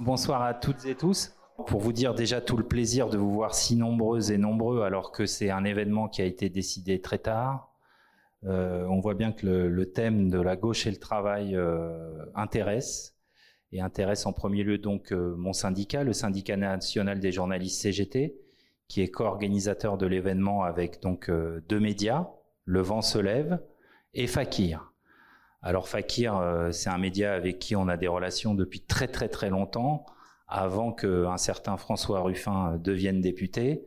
bonsoir à toutes et tous. Pour vous dire déjà tout le plaisir de vous voir si nombreuses et nombreux alors que c'est un événement qui a été décidé très tard. Euh, on voit bien que le, thème de la gauche et le travail euh, intéresse et intéresse en premier lieu donc euh, mon syndicat, le syndicat national des journalistes CGT, qui est co-organisateur de l'événement avec donc deux médias, Le Vent se lève et Fakir. Alors Fakir, c'est un média avec qui on a des relations depuis très très très longtemps avant qu'un certain François Ruffin devienne député,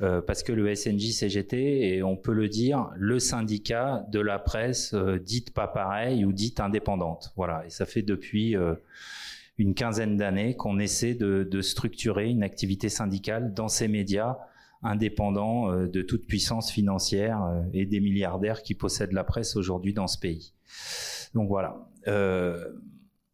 euh, parce que le SNJ-CGT est, on peut le dire, le syndicat de la presse euh, dite pas pareil ou dite indépendante. Voilà, et ça fait depuis euh, une quinzaine d'années qu'on essaie de, structurer une activité syndicale dans ces médias indépendants de toute puissance financière et des milliardaires qui possèdent la presse aujourd'hui dans ce pays. Donc voilà.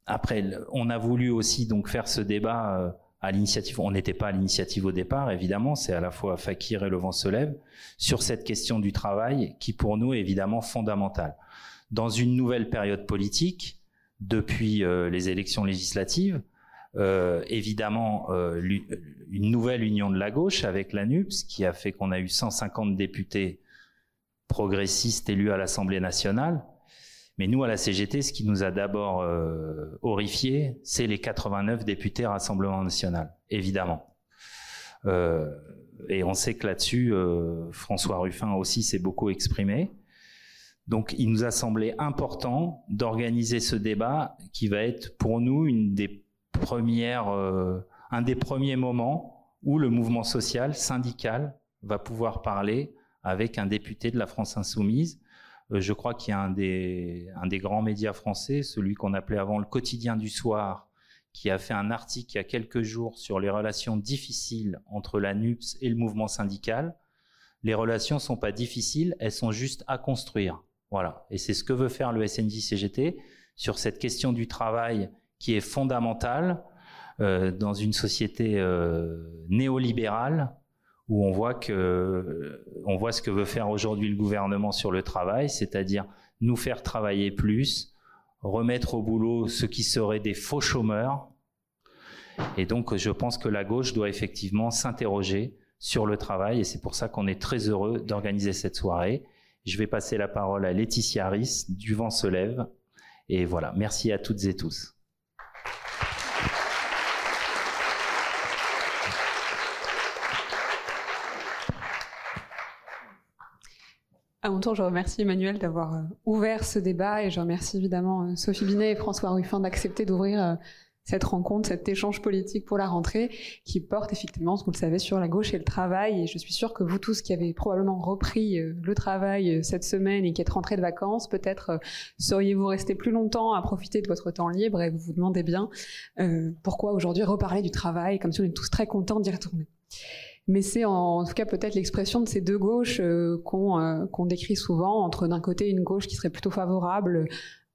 Après, on a voulu aussi donc faire ce débat euh, à l'initiative. On n'était pas à l'initiative au départ, évidemment. C'est à la fois Fakir et Le Vent se lève sur cette question du travail qui, pour nous, est évidemment fondamentale. Dans une nouvelle période politique, depuis euh, les élections législatives, euh, évidemment une nouvelle union de la gauche avec la NUPS qui a fait qu'on a eu 150 députés progressistes élus à l'Assemblée nationale mais nous, à la CGT, ce qui nous a d'abord euh, horrifié, c'est les 89 députés Rassemblement national, évidemment. Euh, et on sait que là-dessus, euh, François Ruffin aussi s'est beaucoup exprimé. Donc, il nous a semblé important d'organiser ce débat qui va être pour nous une des premières, un des premiers moments où le mouvement social, syndical, va pouvoir parler avec un député de la France insoumise euh, je crois qu'il y a un des, grands médias français, celui qu'on appelait avant le quotidien du soir, qui a fait un article il y a quelques jours sur les relations difficiles entre la NUPS et le mouvement syndical. Les relations sont pas difficiles, elles sont juste à construire. Voilà. Et c'est ce que veut faire le SNJ-CGT sur cette question du travail qui est fondamentale euh, dans une société euh, néolibérale où on voit que on voit ce que veut faire aujourd'hui le gouvernement sur le travail, c'est-à-dire nous faire travailler plus, remettre au boulot ceux qui seraient des faux chômeurs. Et donc je pense que la gauche doit effectivement s'interroger sur le travail et c'est pour ça qu'on est très heureux d'organiser cette soirée. Je vais passer la parole à Laetitia Ris du Vent se lève et voilà, merci à toutes et tous. À mon tour, je remercie Emmanuel d'avoir euh, ouvert ce débat et je remercie évidemment euh, Sophie Binet et François Ruffin d'accepter d'ouvrir euh, cette rencontre, cet échange politique pour la rentrée qui porte effectivement, ce que vous le savez, sur la gauche et le travail. Et je suis sûre que vous tous qui avez probablement repris le travail cette semaine et qui êtes rentrés de vacances, peut-être seriez-vous restés plus longtemps à profiter de votre temps libre et vous vous demandez bien pourquoi aujourd'hui reparler du travail, comme si on est tous très contents d'y retourner mais c'est en, tout cas peut-être l'expression de ces deux gauches euh, euh, qu'on décrit souvent, entre d'un côté une gauche qui serait plutôt favorable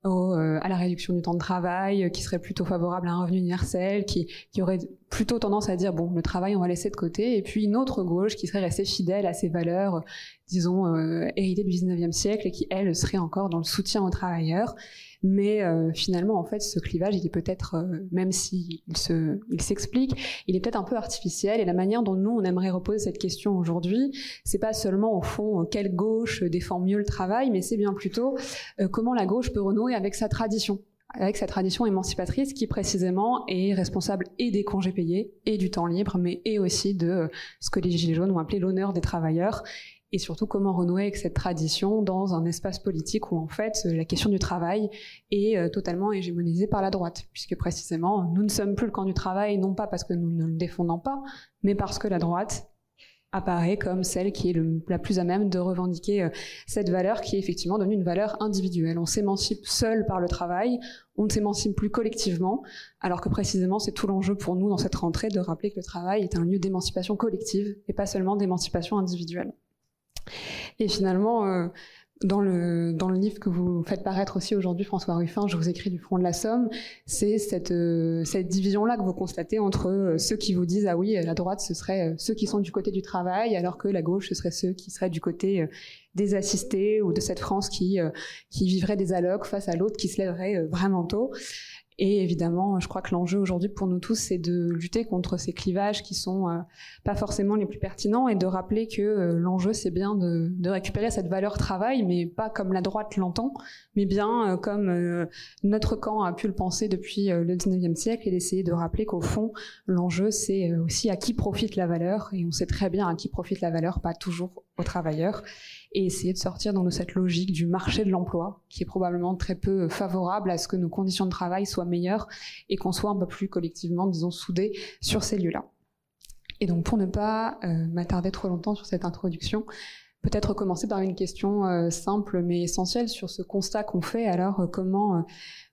euh, à la réduction du temps de travail, qui serait plutôt favorable à un revenu universel, qui, qui aurait plutôt tendance à dire bon le travail on va laisser de côté, et puis une autre gauche qui serait restée fidèle à ses valeurs, disons héritées du 19e siècle et qui elle serait encore dans le soutien aux travailleurs. Mais euh, finalement, en fait, ce clivage, il est peut-être, euh, même s'il se, il s'explique, il est peut-être un peu artificiel. Et la manière dont nous, on aimerait reposer cette question aujourd'hui, c'est pas seulement au fond quelle gauche défend mieux le travail, mais c'est bien plutôt euh, comment la gauche peut renouer avec sa tradition avec sa tradition émancipatrice qui précisément est responsable et des congés payés et du temps libre, mais et aussi de ce que les Gilets jaunes ont appelé l'honneur des travailleurs et surtout comment renouer avec cette tradition dans un espace politique où en fait la question du travail est euh, totalement hégémonisée par la droite, puisque précisément nous ne sommes plus le camp du travail, non pas parce que nous ne le défendons pas, mais parce que la droite apparaît comme celle qui est la plus à même de revendiquer euh, cette valeur qui est effectivement devenue une valeur individuelle. On s'émancipe seul par le travail, on ne s'émancipe plus collectivement, alors que précisément c'est tout l'enjeu pour nous dans cette rentrée de rappeler que le travail est un lieu d'émancipation collective et pas seulement d'émancipation individuelle. Et finalement, euh, dans le, dans le livre que vous faites paraître aussi aujourd'hui, François Ruffin, je vous écris du front de la Somme, c'est cette, euh, cette division-là que vous constatez entre euh, ceux qui vous disent, ah oui, la droite, ce serait ceux qui sont du côté du travail, alors que la gauche, ce serait ceux qui seraient du côté des assistés ou de cette France qui, qui vivrait des allocs face à l'autre qui se lèverait vraiment tôt. Et évidemment, je crois que l'enjeu aujourd'hui pour nous tous, c'est de lutter contre ces clivages qui sont euh, pas forcément les plus pertinents et de rappeler que euh, l'enjeu, c'est bien de, récupérer cette valeur travail, mais pas comme la droite l'entend, mais bien euh, comme notre camp a pu le penser depuis le 19e siècle et d'essayer de rappeler qu'au fond, l'enjeu, c'est aussi à qui profite la valeur. Et on sait très bien à qui profite la valeur, pas toujours aux travailleurs et essayer de sortir dans cette logique du marché de l'emploi, qui est probablement très peu favorable à ce que nos conditions de travail soient meilleures et qu'on soit un peu plus collectivement, disons, soudés sur ces lieux-là. Et donc, pour ne pas euh, m'attarder trop longtemps sur cette introduction, peut-être commencer par une question euh, simple mais essentielle sur ce constat qu'on fait. Alors, euh, comment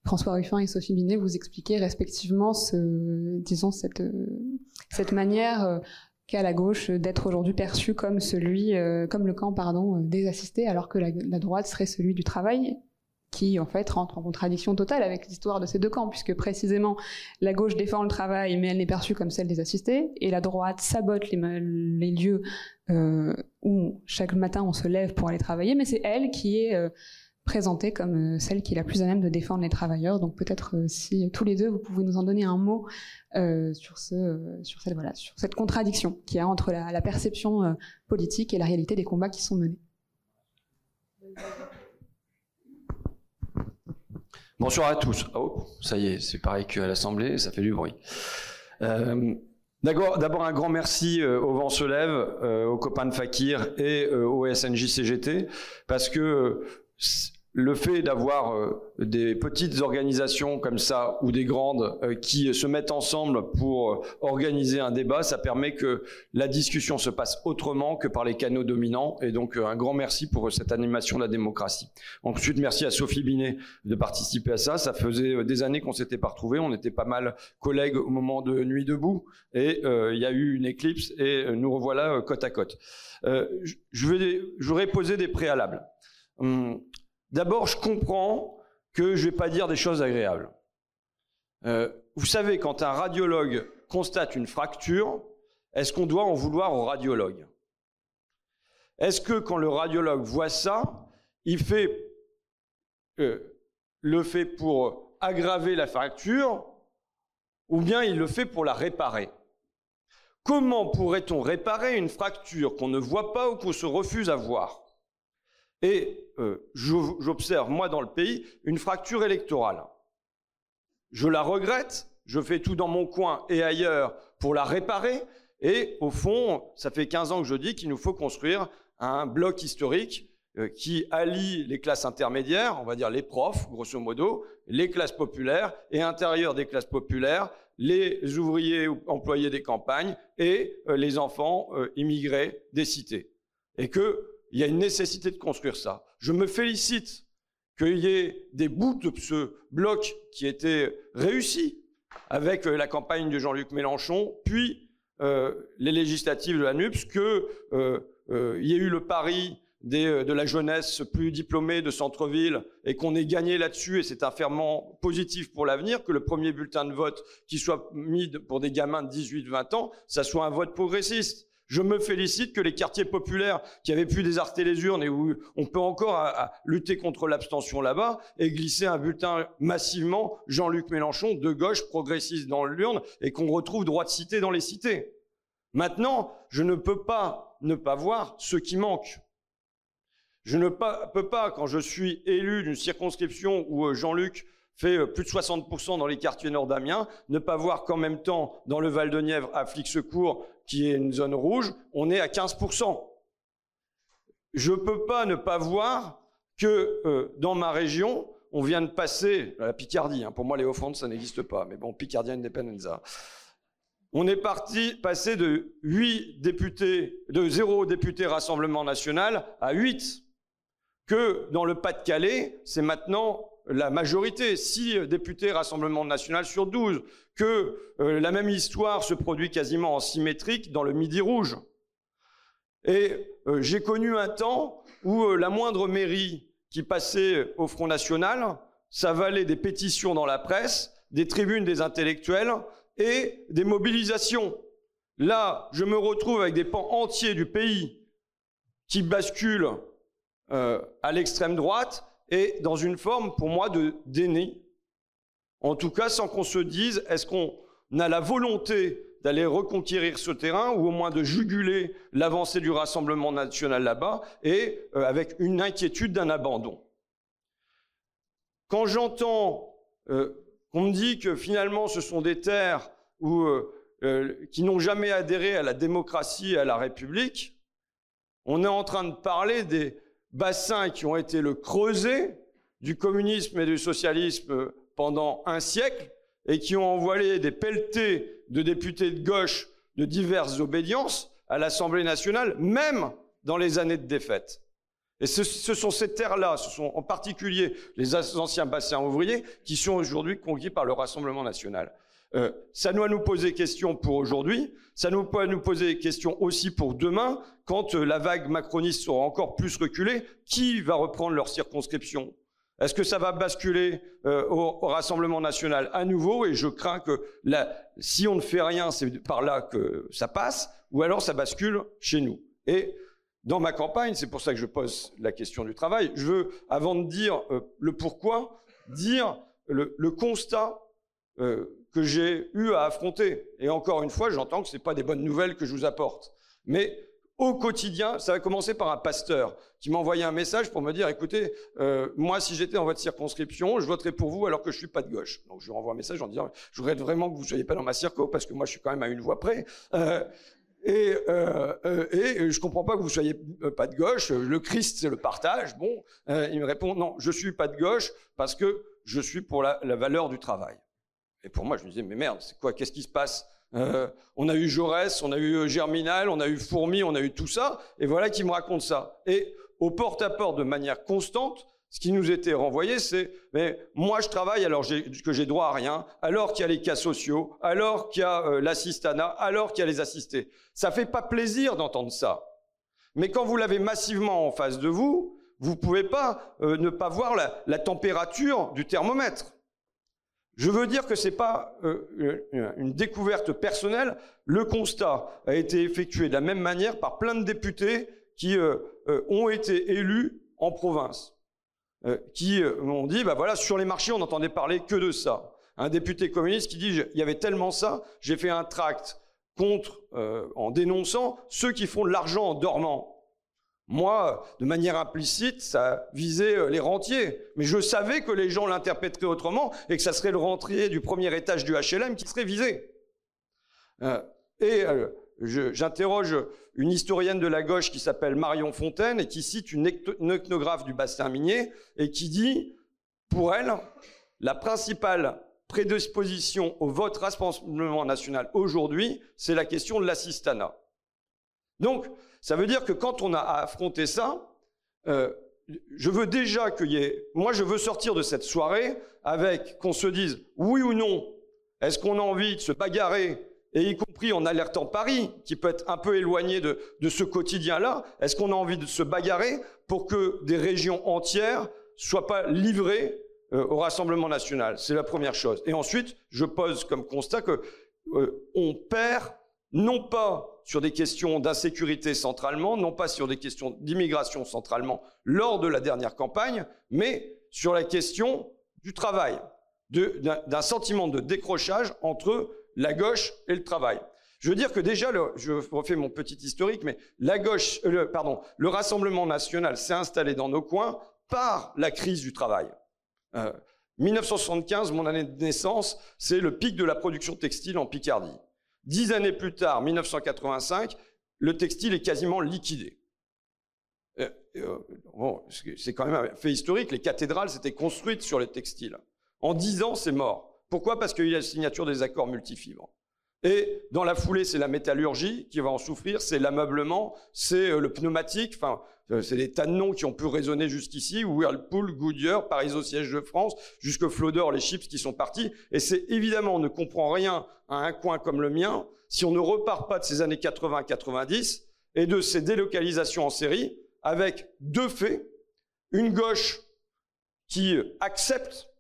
François Ruffin et Sophie Binet vous expliquez respectivement, ce, disons, cette, cette manière qu'à la gauche d'être aujourd'hui perçu comme euh, le camp pardon euh, des assistés, alors que la, droite serait celui du travail, qui en fait rentre en contradiction totale avec l'histoire de ces deux camps, puisque précisément la gauche défend le travail, mais elle n'est perçue comme celle des assistés, et la droite sabote les, lieux euh, où chaque matin on se lève pour aller travailler, mais c'est elle qui est présentée comme euh, celle qui est la plus à même de défendre les travailleurs. Donc peut-être euh, si tous les deux vous pouvez nous en donner un mot euh, sur ce, sur cette voilà, sur cette contradiction qui y a entre la, perception politique et la réalité des combats qui sont menés. Bonsoir à tous. Oh, ça y est, c'est pareil qu'à l'Assemblée, ça fait du bruit. D'abord, un grand merci au Vent se lève, aux copains de Fakir et au SNJ CGT, parce que le fait d'avoir euh, des petites organisations comme ça ou des grandes euh, qui se mettent ensemble pour euh, organiser un débat, ça permet que la discussion se passe autrement que par les canaux dominants. Et donc un grand merci pour cette animation de la démocratie. Ensuite, merci à Sophie Binet de participer à ça. Ça faisait des années qu'on s'était pas retrouvés. On était pas mal collègues au moment de Nuit debout et il y a eu une éclipse et nous revoilà côte à côte. je, vais, je voudrais poser des préalables. Hum, D'abord, je comprends que je ne vais pas dire des choses agréables. Euh, vous savez, quand un radiologue constate une fracture, est-ce qu'on doit en vouloir au radiologue? Est-ce que quand le radiologue voit ça, il fait euh, le fait pour aggraver la fracture ou bien il le fait pour la réparer? Comment pourrait-on réparer une fracture qu'on ne voit pas ou qu'on se refuse à voir? Et euh, j'observe, moi, dans le pays, une fracture électorale. Je la regrette, je fais tout dans mon coin et ailleurs pour la réparer, et au fond, ça fait 15 ans que je dis qu'il nous faut construire un bloc historique euh, qui allie les classes intermédiaires, on va dire les profs, grosso modo, les classes populaires, et à des classes populaires, les ouvriers ou employés des campagnes et euh, les enfants immigrés des cités. Et que il y a une nécessité de construire ça. Je me félicite qu'il y ait des bouts de ce bloc qui étaient réussis avec euh, la campagne de Jean-Luc Mélenchon, puis euh, les législatives de la NUPS, qu'il euh, y ait eu le pari de la jeunesse plus diplômée de centre-ville et qu'on ait gagné là-dessus, et c'est un ferment positif pour l'avenir, que le premier bulletin de vote qui soit mis pour des gamins de 18-20 ans, ça soit un vote progressiste. Je me félicite que les quartiers populaires qui avaient pu désarter les urnes et où on peut encore lutter contre l'abstention là-bas aient glissé un bulletin massivement Jean-Luc Mélenchon de gauche progressiste dans l'urne et qu'on retrouve droit de cité dans les cités. Maintenant, je ne peux pas ne pas voir ce qui manque. Je ne peux pas, quand je suis élu d'une circonscription où euh, Jean-Luc fait euh, plus de 60% dans les quartiers nord d'Amiens, ne pas voir qu'en même temps, dans le Val-de-Nièvre, à Flix-Secours, qui est une zone rouge, on est à 15%. Je ne peux pas ne pas voir que euh, dans ma région, on vient de passer, la Picardie, hein, pour moi les Hauts-de-France ça n'existe pas, mais bon, Picardie Independenza. On est parti, passé de 8 députés, de 0 députés Rassemblement National à 8. Que dans le Pas-de-Calais, c'est maintenant la majorité, 6 députés Rassemblement National sur 12 que euh, la même histoire se produit quasiment en symétrique dans le Midi Rouge. Et euh, j'ai connu un temps où euh, la moindre mairie qui passait au Front National, ça valait des pétitions dans la presse, des tribunes des intellectuels et des mobilisations. Là, je me retrouve avec des pans entiers du pays qui basculent à l'extrême droite et dans une forme, pour moi, de déni En tout cas, sans qu'on se dise, est-ce qu'on a la volonté d'aller reconquérir ce terrain ou au moins de juguler l'avancée du Rassemblement national là-bas et euh, avec une inquiétude d'un abandon. Quand j'entends euh, qu'on me dit que finalement ce sont des terres euh, qui n'ont jamais adhéré à la démocratie et à la République, on est en train de parler des bassins qui ont été le creuset du communisme et du socialisme pendant un siècle et qui ont envoyé des pelletés de députés de gauche de diverses obédiences à l'Assemblée nationale, même dans les années de défaite. Et ce, sont ces terres-là, ce sont en particulier les anciens bassins ouvriers, qui sont aujourd'hui conquis par le Rassemblement national. Euh, ça doit nous poser question pour aujourd'hui, ça nous peut nous poser question aussi pour demain, quand euh, la vague macroniste sera encore plus reculée, qui va reprendre leur circonscription? Est-ce que ça va basculer euh, au, Rassemblement national à nouveau? Et je crains que si on ne fait rien, c'est par là que ça passe, ou alors ça bascule chez nous. Et dans ma campagne, c'est pour ça que je pose la question du travail, je veux, avant de dire le pourquoi, dire le, constat que j'ai eu à affronter. Et encore une fois, j'entends que ce n'est pas des bonnes nouvelles que je vous apporte. Mais au quotidien, ça va commencer par un pasteur qui m'a envoyé un message pour me dire, écoutez, euh, moi, si j'étais dans votre circonscription, je voterais pour vous alors que je suis pas de gauche. Donc je lui renvoie un message en disant, je voudrais vraiment que vous soyez pas dans ma circo parce que moi, je suis quand même à une voix près. Euh, et, euh, euh, et je comprends pas que vous soyez euh, pas de gauche. Le Christ, c'est le partage. Bon, euh, il me répond, non, je suis pas de gauche parce que je suis pour la valeur du travail. Et pour moi, je me disais, mais merde, c'est quoi Qu'est-ce qui se passe? Euh, on a eu Jaurès, on a eu euh, Germinal, on a eu Fourmi, on a eu tout ça, et voilà qui me raconte ça. Et au porte-à-porte, de manière constante, ce qui nous était renvoyé, c'est mais moi je travaille alors que j'ai droit à rien, alors qu'il y a les cas sociaux, alors qu'il y a euh, l'assistanat, alors qu'il y a les assistés. Ça fait pas plaisir d'entendre ça. Mais quand vous l'avez massivement en face de vous, vous pouvez pas ne pas voir la température du thermomètre. Je veux dire que ce n'est pas euh, une découverte personnelle. Le constat a été effectué de la même manière par plein de députés qui euh, euh, ont été élus en province, qui m'ont dit, bah voilà, sur les marchés, on n'entendait parler que de ça. Un député communiste qui dit, il y avait tellement ça, j'ai fait un tract contre, en dénonçant ceux qui font de l'argent en dormant. Moi, de manière implicite, ça visait euh, les rentiers. Mais je savais que les gens l'interpréteraient autrement et que ça serait le rentier du premier étage du HLM qui serait visé. Euh, et euh, j'interroge une historienne de la gauche qui s'appelle Marion Fontaine et qui cite une ethnographe du bassin minier et qui dit, pour elle, la principale prédisposition au vote Rassemblement national aujourd'hui, c'est la question de l'assistanat. Donc, ça veut dire que quand on a affronté ça, euh, je veux déjà qu'il y ait... Moi, je veux sortir de cette soirée avec qu'on se dise oui ou non. Est-ce qu'on a envie de se bagarrer et y compris en alertant Paris, qui peut être un peu éloigné de, ce quotidien-là, est-ce qu'on a envie de se bagarrer pour que des régions entières soient pas livrées euh, au Rassemblement national? C'est la première chose. Et ensuite, je pose comme constat que euh, on perd non pas sur des questions d'insécurité centralement, non pas sur des questions d'immigration centralement lors de la dernière campagne, mais sur la question du travail, d'un sentiment de décrochage entre la gauche et le travail. Je veux dire que déjà, je refais mon petit historique, mais la gauche, euh, pardon, le Rassemblement national s'est installé dans nos coins par la crise du travail. 1975, euh, mon année de naissance, c'est le pic de la production textile en Picardie. Dix années plus tard, 1985, le textile est quasiment liquidé. Euh, euh, c'est quand même un fait historique. Les cathédrales s'étaient construites sur le textile. En dix ans, c'est mort. Pourquoi? Parce qu'il y a la signature des accords multifibres. Et dans la foulée, c'est la métallurgie qui va en souffrir, c'est l'ameublement, c'est euh, le pneumatique, enfin, c'est les tas de noms qui ont pu résonner jusqu'ici, Whirlpool, Goodyear, Paris au siège de France, jusque Flodor, les chips qui sont partis. Et c'est évidemment, on ne comprend rien à un coin comme le mien si on ne repart pas de ces années 80-90 et de ces délocalisations en série avec deux faits. Une gauche qui accepte,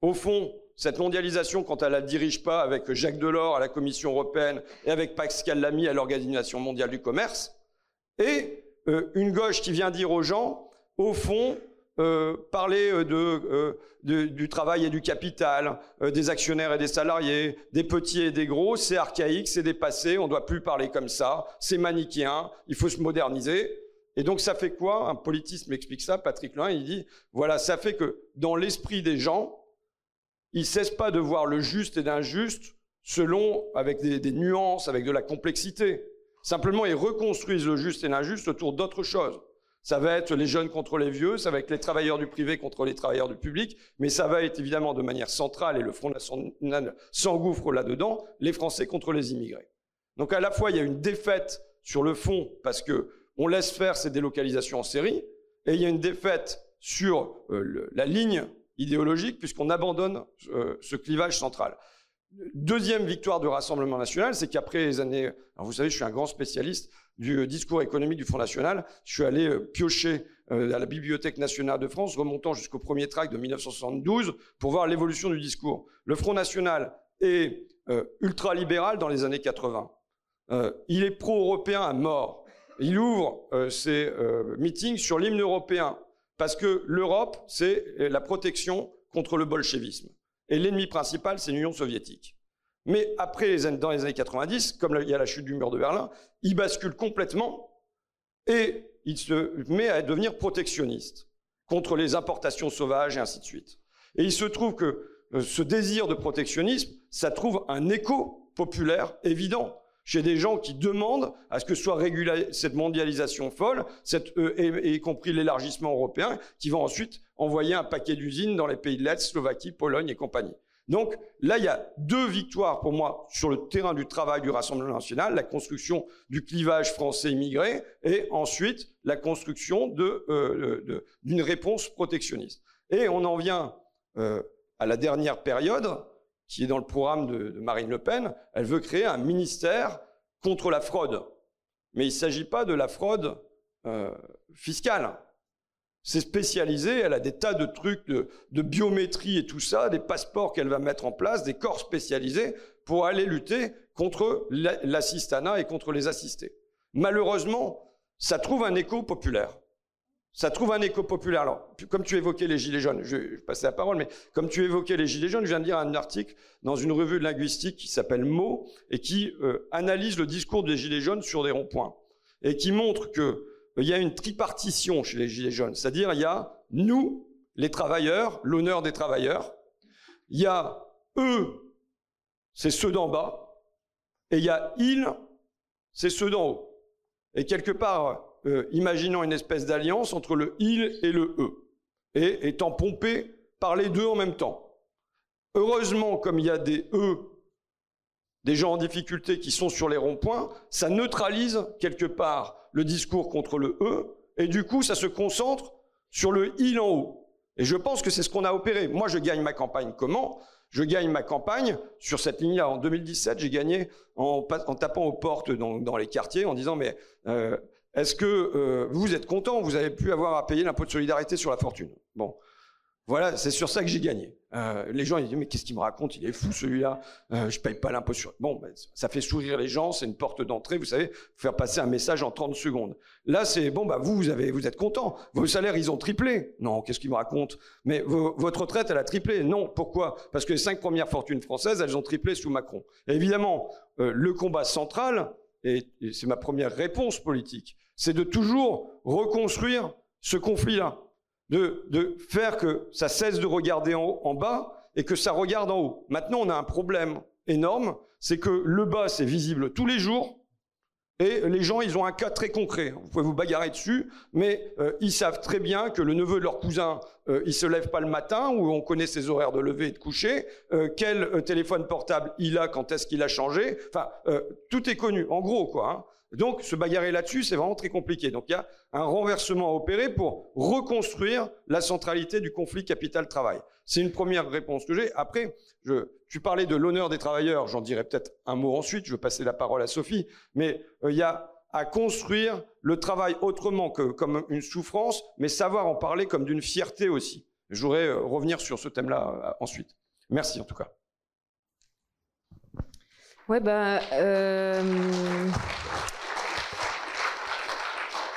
au fond, cette mondialisation, quand elle ne la dirige pas avec Jacques Delors à la Commission européenne et avec Pascal Lamy à l'Organisation mondiale du commerce, et euh, une gauche qui vient dire aux gens, au fond, euh, parler euh, de, du travail et du capital, des actionnaires et des salariés, des petits et des gros, c'est archaïque, c'est dépassé, on ne doit plus parler comme ça, c'est manichéen, il faut se moderniser. Et donc ça fait quoi? Un politiste m'explique ça, Patrick Loin, il dit, voilà, ça fait que dans l'esprit des gens, ils ne cessent pas de voir le juste et l'injuste selon, avec des nuances, avec de la complexité. Simplement, ils reconstruisent le juste et l'injuste autour d'autres choses. Ça va être les jeunes contre les vieux, ça va être les travailleurs du privé contre les travailleurs du public, mais ça va être évidemment de manière centrale, et le Front National s'engouffre là-dedans, les Français contre les immigrés. Donc à la fois, il y a une défaite sur le fond, parce que on laisse faire ces délocalisations en série, et il y a une défaite sur euh, la ligne idéologique, puisqu'on abandonne euh, ce clivage central. Deuxième victoire du Rassemblement national, c'est qu'après les années, vous savez, je suis un grand spécialiste du discours économique du Front National. Je suis allé euh, piocher euh, à la Bibliothèque nationale de France, remontant jusqu'au premier tract de 1972, pour voir l'évolution du discours. Le Front National est euh, ultra-libéral dans les années 80. il est pro-européen à mort. Il ouvre ses meetings sur l'hymne européen, parce que l'Europe, c'est la protection contre le bolchevisme. Et l'ennemi principal, c'est l'Union soviétique. Mais après, dans les années 90, comme il y a la chute du mur de Berlin, il bascule complètement et il se met à devenir protectionniste contre les importations sauvages et ainsi de suite. Et il se trouve que euh, ce désir de protectionnisme, ça trouve un écho populaire évident chez des gens qui demandent à ce que soit régulée cette mondialisation folle, euh, et, y compris l'élargissement européen, qui va ensuite envoyer un paquet d'usines dans les pays de l'Est, Slovaquie, Pologne et compagnie. Donc là, il y a deux victoires pour moi sur le terrain du travail du Rassemblement national, la construction du clivage français immigré et ensuite la construction euh, d'une réponse protectionniste. Et on en vient euh, à la dernière période, qui est dans le programme de, Marine Le Pen. Elle veut créer un ministère contre la fraude. Mais il ne s'agit pas de la fraude euh, fiscale. C'est spécialisé, elle a des tas de trucs de, biométrie et tout ça, des passeports qu'elle va mettre en place, des corps spécialisés pour aller lutter contre l'assistanat et contre les assistés. Malheureusement, ça trouve un écho populaire. Ça trouve un écho populaire. Alors, comme tu évoquais les Gilets jaunes, je vais passer la parole, mais comme tu évoquais les Gilets jaunes, je viens de lire un article dans une revue de linguistique qui s'appelle Mots et qui euh, analyse le discours des Gilets jaunes sur des ronds-points et qui montre que il y a une tripartition chez les Gilets jaunes, c'est-à-dire il y a nous, les travailleurs, l'honneur des travailleurs, il y a eux, c'est ceux d'en bas, et il y a ils, c'est ceux d'en haut. Et quelque part, euh, imaginons une espèce d'alliance entre le il et le eux, et étant pompé par les deux en même temps. Heureusement, comme il y a des eux, des gens en difficulté qui sont sur les ronds-points, ça neutralise quelque part le discours contre le E, et du coup, ça se concentre sur le il en haut. Et je pense que c'est ce qu'on a opéré. Moi, je gagne ma campagne comment? Je gagne ma campagne sur cette ligne-là. En 2017, j'ai gagné en, tapant aux portes dans, les quartiers, en disant, mais euh, est-ce que euh, vous êtes content Vous avez pu avoir à payer l'impôt de solidarité sur la fortune? Bon, voilà, c'est sur ça que j'ai gagné. Euh, les gens ils disent mais qu'est-ce qu'il me raconte? Il est fou celui-là. Euh, je paye pas l'impôt sur. Bon, ben, ça fait sourire les gens, c'est une porte d'entrée. Vous savez, faire passer un message en 30 secondes. Là, c'est bon, bah vous, vous avez, vous êtes content. Vos salaires, ils ont triplé. Non, qu'est-ce qu'il me raconte? Mais votre retraite, elle a triplé. Non, pourquoi? Parce que les cinq premières fortunes françaises, elles ont triplé sous Macron. évidemment, euh, le combat central, et c'est ma première réponse politique, c'est de toujours reconstruire ce conflit-là de, faire que ça cesse de regarder en, en bas et que ça regarde en haut. Maintenant, on a un problème énorme, c'est que le bas, c'est visible tous les jours, et les gens, ils ont un cas très concret. Vous pouvez vous bagarrer dessus, mais euh, ils savent très bien que le neveu de leur cousin, euh, il se lève pas le matin, ou on connaît ses horaires de lever et de coucher, euh, quel euh, téléphone portable il a, quand est-ce qu'il a changé? Enfin, tout est connu, en gros, quoi. Hein. Donc, se bagarrer là-dessus, c'est vraiment très compliqué. Donc, il y a un renversement à opérer pour reconstruire la centralité du conflit capital-travail. C'est une première réponse que j'ai. Après, tu parlais de l'honneur des travailleurs, j'en dirai peut-être un mot ensuite, je vais passer la parole à Sophie, mais euh, il y a à construire le travail autrement que comme une souffrance, mais savoir en parler comme d'une fierté aussi. Je voudrais euh, revenir sur ce thème-là euh, ensuite. Merci en tout cas. Ouais, bah,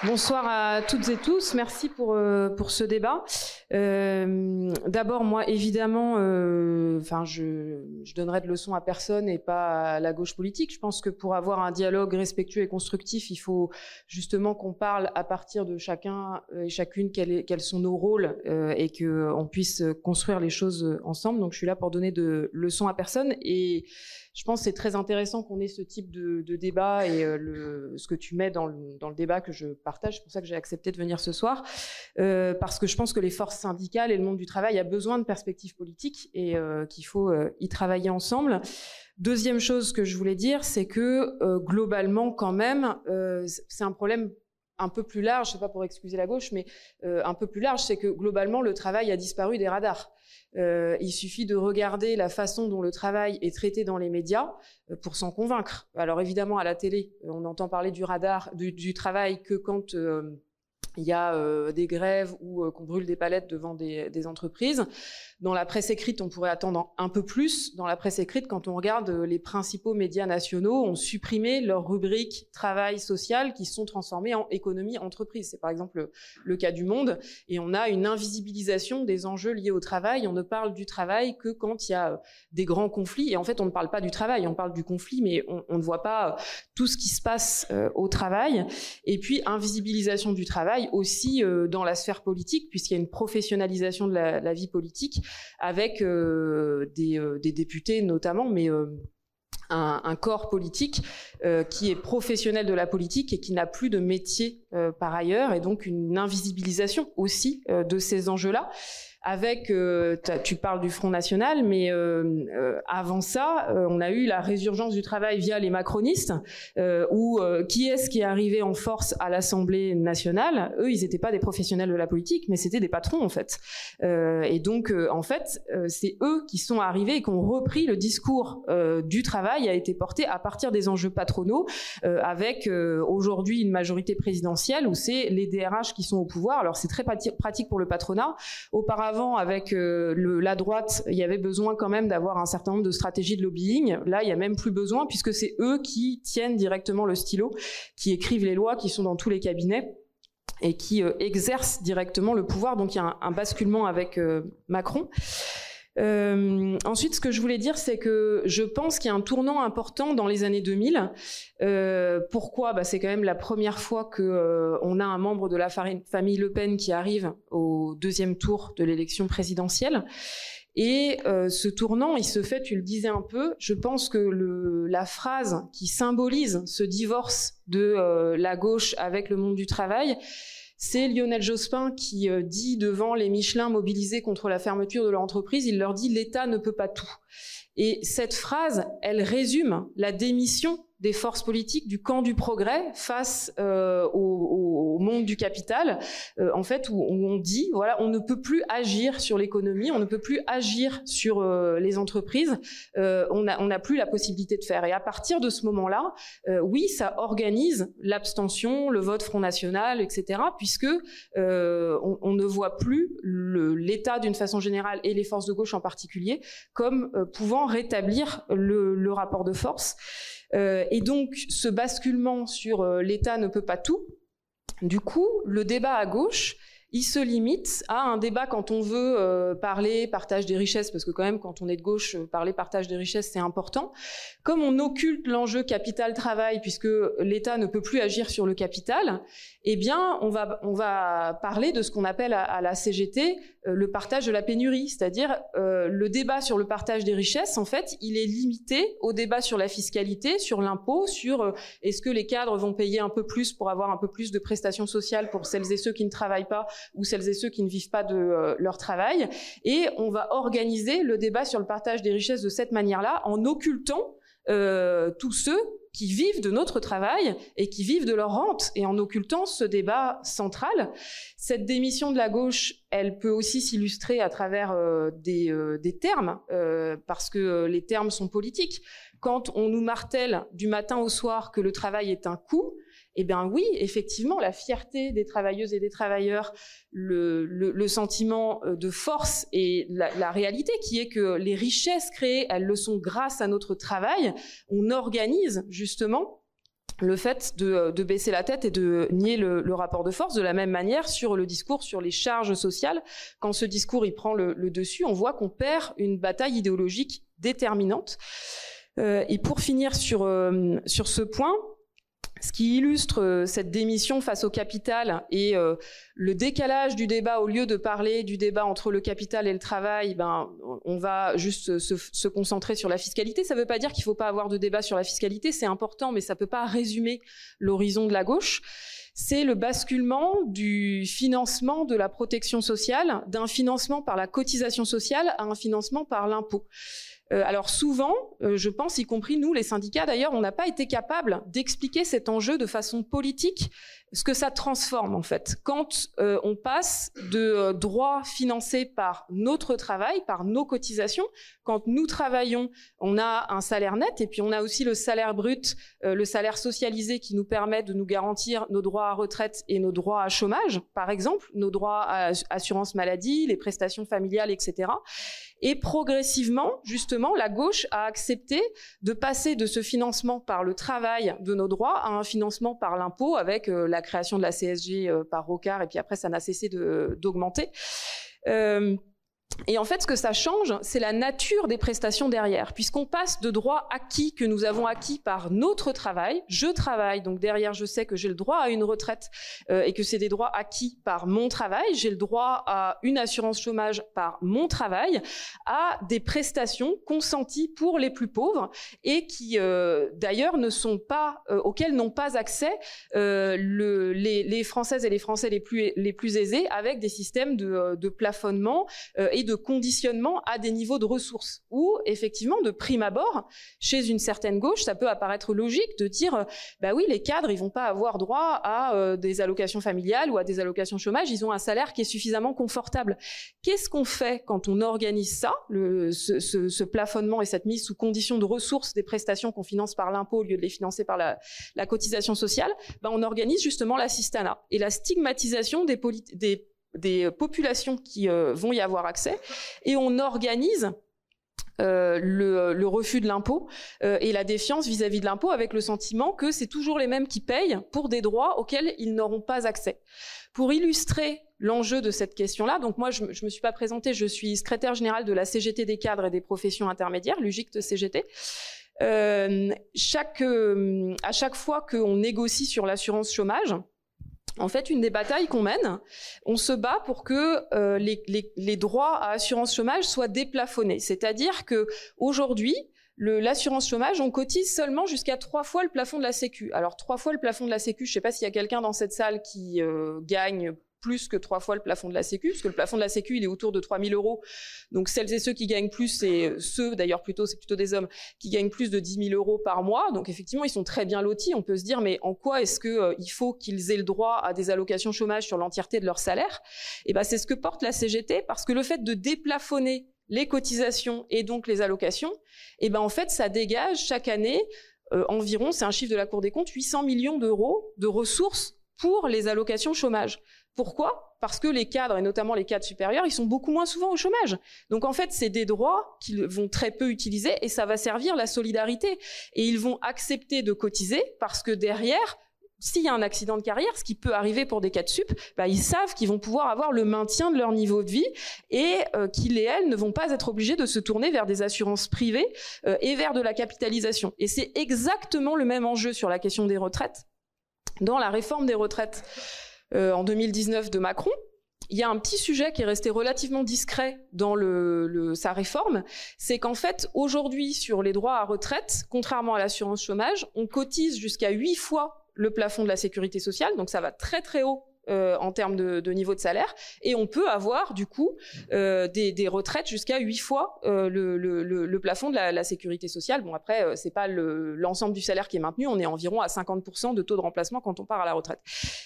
Bonsoir à toutes et tous. Merci pour euh, pour ce débat. Euh, D'abord, moi, évidemment, euh, enfin, je, je donnerai de leçons à personne et pas à la gauche politique. Je pense que pour avoir un dialogue respectueux et constructif, il faut justement qu'on parle à partir de chacun et chacune quels, sont nos rôles et que on puisse construire les choses ensemble. Donc, je suis là pour donner de leçons à personne et je pense que c'est très intéressant qu'on ait ce type de, débat et euh, ce que tu mets dans le, débat que je partage. C'est pour ça que j'ai accepté de venir ce soir, euh, parce que je pense que les forces syndicales et le monde du travail a besoin de perspectives politiques et euh, qu'il faut y travailler ensemble. Deuxième chose que je voulais dire, c'est que globalement, quand même, c'est un problème un peu plus large, je sais pas pour excuser la gauche, mais un peu plus large, c'est que globalement le travail a disparu des radars. Euh, il suffit de regarder la façon dont le travail est traité dans les médias euh, pour s'en convaincre. Alors évidemment, à la télé, on entend parler du radar, du, travail que quand euh, il y a euh, des grèves ou euh, qu'on brûle des palettes devant des, entreprises. Dans la presse écrite, on pourrait attendre un peu plus. Dans la presse écrite, quand on regarde euh, les principaux médias nationaux, ont supprimé leur rubrique travail social qui sont transformées en économie entreprise. C'est par exemple le, cas du Monde. Et on a une invisibilisation des enjeux liés au travail. On ne parle du travail que quand il y a des grands conflits. Et en fait, on ne parle pas du travail, on parle du conflit, mais on, ne voit pas tout ce qui se passe euh, au travail. Et puis, invisibilisation du travail aussi euh, dans la sphère politique, puisqu'il y a une professionnalisation de la vie politique avec euh, des, euh, des, députés notamment, mais euh, un, corps politique qui est professionnel de la politique et qui n'a plus de métier par ailleurs, et donc une invisibilisation aussi de ces enjeux-là avec, euh, tu parles du Front National, mais euh, euh, avant ça, on a eu la résurgence du travail via les macronistes, où qui est-ce qui est arrivé en force à l'Assemblée nationale? Eux, ils n'étaient pas des professionnels de la politique, mais c'était des patrons en fait. et donc, en fait, c'est eux qui sont arrivés et qui ont repris le discours du travail a été porté à partir des enjeux patronaux, avec aujourd'hui une majorité présidentielle où c'est les DRH qui sont au pouvoir. Alors c'est très pratique pour le patronat. Auparavant avant, avec euh, la droite, il y avait besoin quand même d'avoir un certain nombre de stratégies de lobbying. Là, il n'y a même plus besoin puisque c'est eux qui tiennent directement le stylo, qui écrivent les lois, qui sont dans tous les cabinets et qui euh, exercent directement le pouvoir. Donc il y a un, un basculement avec euh, Macron. Euh, ensuite, ce que je voulais dire, c'est que je pense qu'il y a un tournant important dans les années 2000. Euh, pourquoi? Bah, C'est quand même la première fois que euh, on a un membre de la famille Le Pen qui arrive au deuxième tour de l'élection présidentielle. Et euh, ce tournant, il se fait, tu le disais un peu, je pense que le, la phrase qui symbolise ce divorce de euh, la gauche avec le monde du travail, c'est Lionel Jospin qui euh, dit devant les Michelin mobilisés contre la fermeture de leur entreprise, il leur dit l'État ne peut pas tout. Et cette phrase, elle résume la démission des forces politiques du camp du progrès face euh, au, au, monde du capital, euh, en fait, où, où, on dit, voilà, on ne peut plus agir sur l'économie, on ne peut plus agir sur euh, les entreprises, euh, on n'a on a plus la possibilité de faire. Et à partir de ce moment-là, euh, oui, ça organise l'abstention, le vote Front National, etc., puisque euh, on, on, ne voit plus l'État d'une façon générale et les forces de gauche en particulier comme pouvant rétablir le, le rapport de force. Euh, et donc, ce basculement sur euh, l'État ne peut pas tout, du coup, le débat à gauche, il se limite à un débat quand on veut euh, parler partage des richesses, parce que quand même, quand on est de gauche, euh, parler partage des richesses, c'est important. Comme on occulte l'enjeu capital-travail, puisque l'État ne peut plus agir sur le capital, eh bien, on va, on va parler de ce qu'on appelle à, à, la CGT euh, le partage de la pénurie, c'est-à-dire euh, le débat sur le partage des richesses, en fait, il est limité au débat sur la fiscalité, sur l'impôt, sur euh, est-ce que les cadres vont payer un peu plus pour avoir un peu plus de prestations sociales pour celles et ceux qui ne travaillent pas ou celles et ceux qui ne vivent pas de euh, leur travail. Et on va organiser le débat sur le partage des richesses de cette manière-là en occultant euh, tous ceux qui vivent de notre travail et qui vivent de leur rente et en occultant ce débat central. Cette démission de la gauche, elle peut aussi s'illustrer à travers euh, des, termes, parce que les termes sont politiques. Quand on nous martèle du matin au soir que le travail est un coût, eh bien oui, effectivement, la fierté des travailleuses et des travailleurs, le, sentiment de force et la, réalité qui est que les richesses créées, elles le sont grâce à notre travail. On organise justement le fait de, baisser la tête et de nier le, rapport de force de la même manière sur le discours sur les charges sociales. Quand ce discours il prend le, dessus, on voit qu'on perd une bataille idéologique déterminante. Euh, et pour finir sur, euh, sur ce point, ce qui illustre euh, cette démission face au capital et euh, le décalage du débat, au lieu de parler du débat entre le capital et le travail, ben, on va juste se, concentrer sur la fiscalité. Ça ne veut pas dire qu'il ne faut pas avoir de débat sur la fiscalité, c'est important, mais ça ne peut pas résumer l'horizon de la gauche. C'est le basculement du financement de la protection sociale, d'un financement par la cotisation sociale à un financement par l'impôt. Euh, alors souvent, euh, je pense, y compris nous, les syndicats d'ailleurs, on n'a pas été capable d'expliquer cet enjeu de façon politique ce que ça transforme en fait. Quand euh, on passe de euh, droits financés par notre travail, par nos cotisations, quand nous travaillons, on a un salaire net et puis on a aussi le salaire brut, euh, le salaire socialisé qui nous permet de nous garantir nos droits à retraite et nos droits à chômage, par exemple, nos droits à assurance maladie, les prestations familiales, etc. Et progressivement, justement, la gauche a accepté de passer de ce financement par le travail de nos droits à un financement par l'impôt avec la la création de la CSG euh, par Rocard, et puis après, ça n'a cessé d'augmenter. Euh, et en fait, ce que ça change, c'est la nature des prestations derrière, puisqu'on passe de droits acquis que nous avons acquis par notre travail. Je travaille, donc derrière, je sais que j'ai le droit à une retraite euh, et que c'est des droits acquis par mon travail. J'ai le droit à une assurance chômage par mon travail, à des prestations consenties pour les plus pauvres et qui, euh, d'ailleurs, ne sont pas euh, auxquelles n'ont pas accès le, les, Françaises et les Français les plus aisés, avec des systèmes de, plafonnement de conditionnement à des niveaux de ressources. Ou effectivement, de prime abord, chez une certaine gauche, ça peut apparaître logique de dire, euh, bah oui, les cadres, ils vont pas avoir droit à euh, des allocations familiales ou à des allocations chômage, ils ont un salaire qui est suffisamment confortable. Qu'est-ce qu'on fait quand on organise ça, le, ce, plafonnement et cette mise sous condition de ressources des prestations qu'on finance par l'impôt au lieu de les financer par la, cotisation sociale? Bah On organise justement l'assistanat et la stigmatisation des des populations qui euh, vont y avoir accès, et on organise euh, le, refus de l'impôt euh, et la défiance vis-à-vis de l'impôt avec le sentiment que c'est toujours les mêmes qui payent pour des droits auxquels ils n'auront pas accès. Pour illustrer l'enjeu de cette question-là, donc moi je, ne me suis pas présentée, je suis secrétaire générale de la CGT des cadres et des professions intermédiaires, l'UGICT CGT. à chaque fois qu'on négocie sur l'assurance chômage, en fait, une des batailles qu'on mène, on se bat pour que euh, les, droits à assurance chômage soient déplafonnés. C'est-à-dire que aujourd'hui, l'assurance chômage, on cotise seulement jusqu'à trois fois le plafond de la Sécu. Alors trois fois le plafond de la Sécu, je ne sais pas s'il y a quelqu'un dans cette salle qui euh, gagne plus que trois fois le plafond de la Sécu, parce que le plafond de la Sécu, il est autour de 3000 euros. Donc celles et ceux qui gagnent plus, c'est ceux, d'ailleurs plutôt, c'est plutôt des hommes, qui gagnent plus de 10 000 euros par mois. Donc effectivement, ils sont très bien lotis. On peut se dire, mais en quoi est-ce qu'il euh, il faut qu'ils aient le droit à des allocations chômage sur l'entièreté de leur salaire? Et eh ben c'est ce que porte la CGT, parce que le fait de déplafonner les cotisations et donc les allocations, et eh ben en fait, ça dégage chaque année euh, environ, c'est un chiffre de la Cour des comptes, 800 millions d'euros de ressources pour les allocations chômage. Pourquoi? Parce que les cadres, et notamment les cadres supérieurs, ils sont beaucoup moins souvent au chômage. Donc en fait, c'est des droits qu'ils vont très peu utiliser et ça va servir la solidarité. Et ils vont accepter de cotiser parce que derrière, s'il y a un accident de carrière, ce qui peut arriver pour des cadres sup, bah, ils savent qu'ils vont pouvoir avoir le maintien de leur niveau de vie et euh, qu'ils et elles ne vont pas être obligés de se tourner vers des assurances privées euh, et vers de la capitalisation. Et c'est exactement le même enjeu sur la question des retraites. Dans la réforme des retraites, en 2019 de Macron, il y a un petit sujet qui est resté relativement discret dans le, sa réforme, c'est qu'en fait, aujourd'hui, sur les droits à retraite, contrairement à l'assurance chômage, on cotise jusqu'à huit fois le plafond de la sécurité sociale, donc ça va très très haut euh, en termes de, niveau de salaire, et on peut avoir du coup euh, des, retraites jusqu'à huit fois euh, le, plafond de la, sécurité sociale. Bon après, c'est pas l'ensemble du salaire qui est maintenu, on est environ à 50% de taux de remplacement quand on part à la retraite.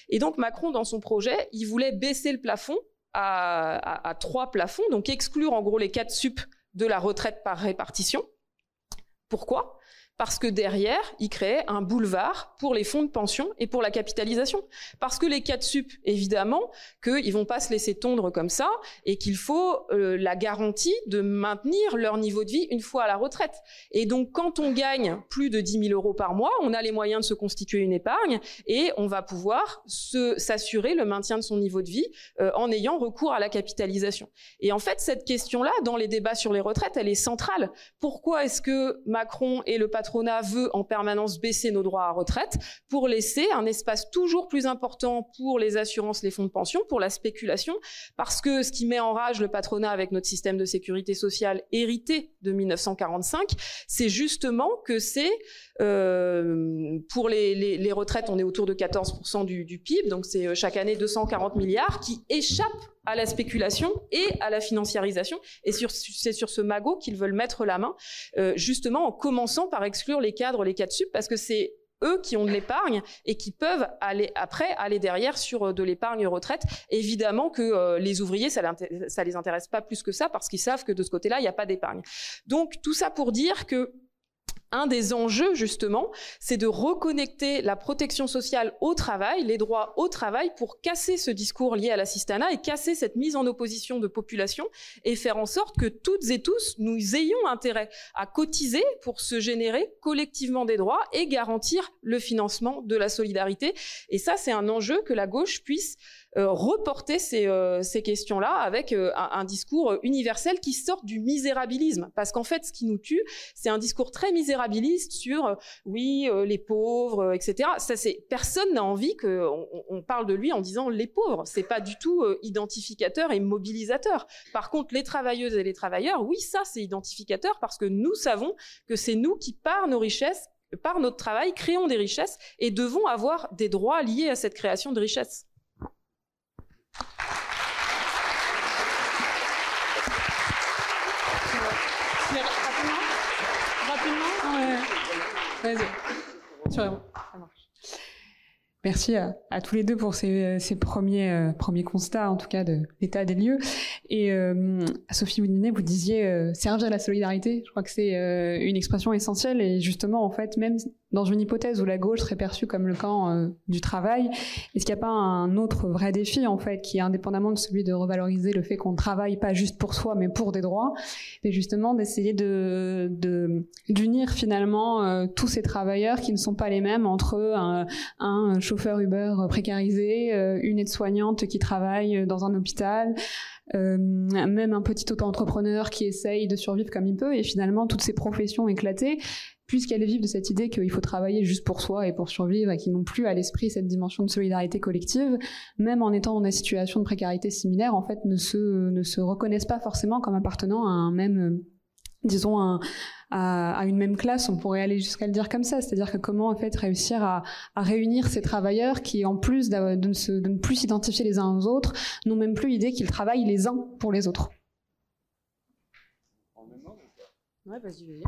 Et donc Macron, dans son projet, il voulait baisser le plafond à, trois plafonds, donc exclure en gros les quatre sup de la retraite par répartition. Pourquoi? Parce que derrière, il crée un boulevard pour les fonds de pension et pour la capitalisation. Parce que les cas de sup, évidemment, qu'ils vont pas se laisser tondre comme ça et qu'il faut euh, la garantie de maintenir leur niveau de vie une fois à la retraite. Et donc, quand on gagne plus de 10 000 euros par mois, on a les moyens de se constituer une épargne et on va pouvoir s'assurer le maintien de son niveau de vie euh, en ayant recours à la capitalisation. Et en fait, cette question-là, dans les débats sur les retraites, elle est centrale. Pourquoi est-ce que Macron et le patronat veut en permanence baisser nos droits à retraite pour laisser un espace toujours plus important pour les assurances, les fonds de pension, pour la spéculation, parce que ce qui met en rage le patronat avec notre système de sécurité sociale hérité de 1945, c'est justement que c'est euh, pour les, retraites, on est autour de 14% du, du PIB, donc c'est euh, chaque année 240 milliards qui échappent à la spéculation et à la financiarisation. Et c'est sur ce magot qu'ils veulent mettre la main, euh, justement en commençant par exclure les cadres, les cadres sup, parce que c'est eux qui ont de l'épargne et qui peuvent aller après aller derrière sur euh, de l'épargne retraite. Évidemment que euh, les ouvriers, ça, ça les intéresse pas plus que ça parce qu'ils savent que de ce côté-là, il n'y a pas d'épargne. Donc tout ça pour dire que un des enjeux, justement, c'est de reconnecter la protection sociale au travail, les droits au travail, pour casser ce discours lié à l'assistanat et casser cette mise en opposition de population et faire en sorte que toutes et tous, nous ayons intérêt à cotiser pour se générer collectivement des droits et garantir le financement de la solidarité. Et ça, c'est un enjeu que la gauche puisse reporter ces, euh, ces questions-là avec euh, un, un, discours universel qui sort du misérabilisme. Parce qu'en fait, ce qui nous tue, c'est un discours très misérabiliste sur oui les pauvres, etc. Ça, personne n'a envie qu'on on parle de lui en disant les pauvres. C'est pas du tout identificateur et mobilisateur. Par contre, les travailleuses et les travailleurs, oui, ça c'est identificateur parce que nous savons que c'est nous qui par nos richesses par notre travail, créons des richesses et devons avoir des droits liés à cette création de richesses. Merci à, tous les deux pour ces, premiers, euh, premiers constats, en tout cas, de l'état des lieux. Et euh, Sophie Woudinet, vous disiez euh, servir à la solidarité. Je crois que c'est une expression essentielle. Et justement, en fait, même dans une hypothèse où la gauche serait perçue comme le camp euh, du travail, est-ce qu'il n'y a pas un autre vrai défi en fait, qui est indépendamment de celui de revaloriser le fait qu'on travaille pas juste pour soi, mais pour des droits, et justement d'essayer de d'unir finalement euh, tous ces travailleurs qui ne sont pas les mêmes entre un, un chauffeur Uber précarisé, euh, une aide-soignante qui travaille dans un hôpital. Euh, même un petit auto-entrepreneur qui essaye de survivre comme il peut, et finalement toutes ces professions éclatées, puisqu'elles vivent de cette idée qu'il faut travailler juste pour soi et pour survivre et qui n'ont plus à l'esprit cette dimension de solidarité collective, même en étant dans des situations de précarité similaires, en fait, ne se, ne se reconnaissent pas forcément comme appartenant à un même, euh, disons, un, à, à, une même classe, on pourrait aller jusqu'à le dire comme ça, c'est-à-dire que comment en fait réussir à, à réunir ces travailleurs qui, en plus de, de, ne, de ne plus s'identifier les uns aux autres, n'ont même plus l'idée qu'ils travaillent les uns pour les autres. Ouais, vas-y, vas-y.